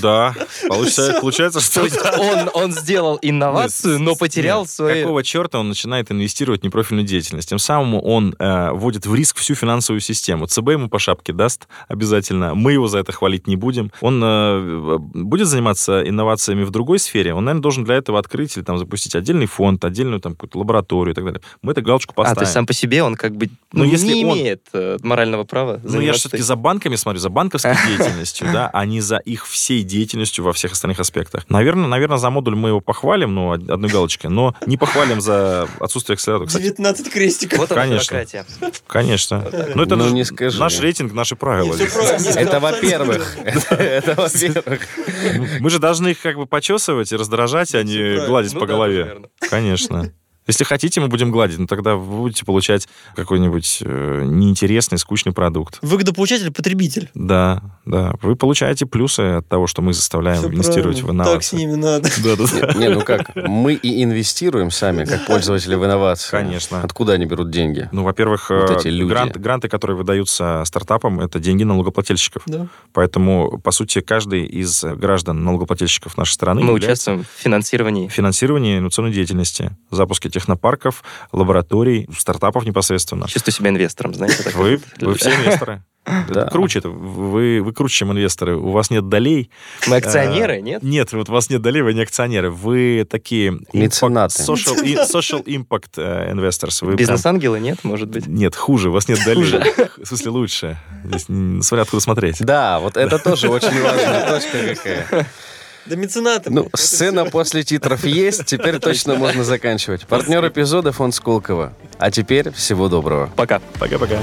да. Получается, получается То что... он, он сделал инновацию, но потерял Нет, свои... Какого черта он начинает инвестировать в непрофильную деятельность? Тем самым он э, вводит в риск всю финансовую систему. ЦБ ему по шапке даст обязательно. Мы его за это хвалить не будем. Он э, будет заниматься инновациями в другой сфере. Он, наверное, должен для этого открыть или там запустить отдельный фонд, отдельную там какую-то лабораторию и так далее. Мы эту галочку А, поставим. то есть сам по себе он как бы Ну, ну, если не он- имеет э, морального права Ну, я все-таки за банками смотрю, за банковской деятельностью, да, а не за их всей деятельностью во всех остальных аспектах. Наверное, наверное, за модуль мы его похвалим, ну, од- одной галочкой, но не похвалим за отсутствие акселератора. Кстати, 19 крестиков. Вот она, Конечно. бюрократия. конечно. Ну, это Ну, наш, не скажи. наш рейтинг, наши правила. Это во-первых. Это- во-первых. Мы же должны их как бы почесывать и раздражать, а не гладить Ну по да, голове. Конечно. Если хотите, мы будем гладить, но тогда вы будете получать какой-нибудь э, неинтересный, скучный продукт. Выгодополучатель, потребитель. Да, да. Вы получаете плюсы от того, что мы заставляем Всё инвестировать в правильно. инновации. Так с ними надо. Да, да, да. Не, ну как, мы и инвестируем сами, как пользователи в инновации. Конечно. Откуда они берут деньги? Ну, во-первых, Вот э, эти люди. грант- гранты, которые выдаются стартапам, это деньги налогоплательщиков. Да. Поэтому, по сути, каждый из граждан налогоплательщиков нашей страны Мы является участвуем в финансировании. в финансировании инновационной деятельности, запуске технопарков, лабораторий, стартапов непосредственно. Чувствую себя инвестором, знаете. так Вы, вы все инвесторы. Это Да. круче. это Вы, вы круче, чем инвесторы. У вас нет долей. Мы акционеры, нет? Нет, вот у вас нет долей, вы не акционеры. Вы такие... impact- Меценаты. Social, и- social impact э, investors. Вы прям- Бизнес-ангелы, нет, может быть? Нет, хуже, у вас нет долей. В смысле, лучше. Здесь, смотря откуда смотреть. Да, вот это тоже очень важная точка какая. Да меценаты. Ну, сцена после титров есть, теперь точно можно заканчивать. Партнер эпизода фонд Сколково. А теперь всего доброго. Пока. Пока-пока.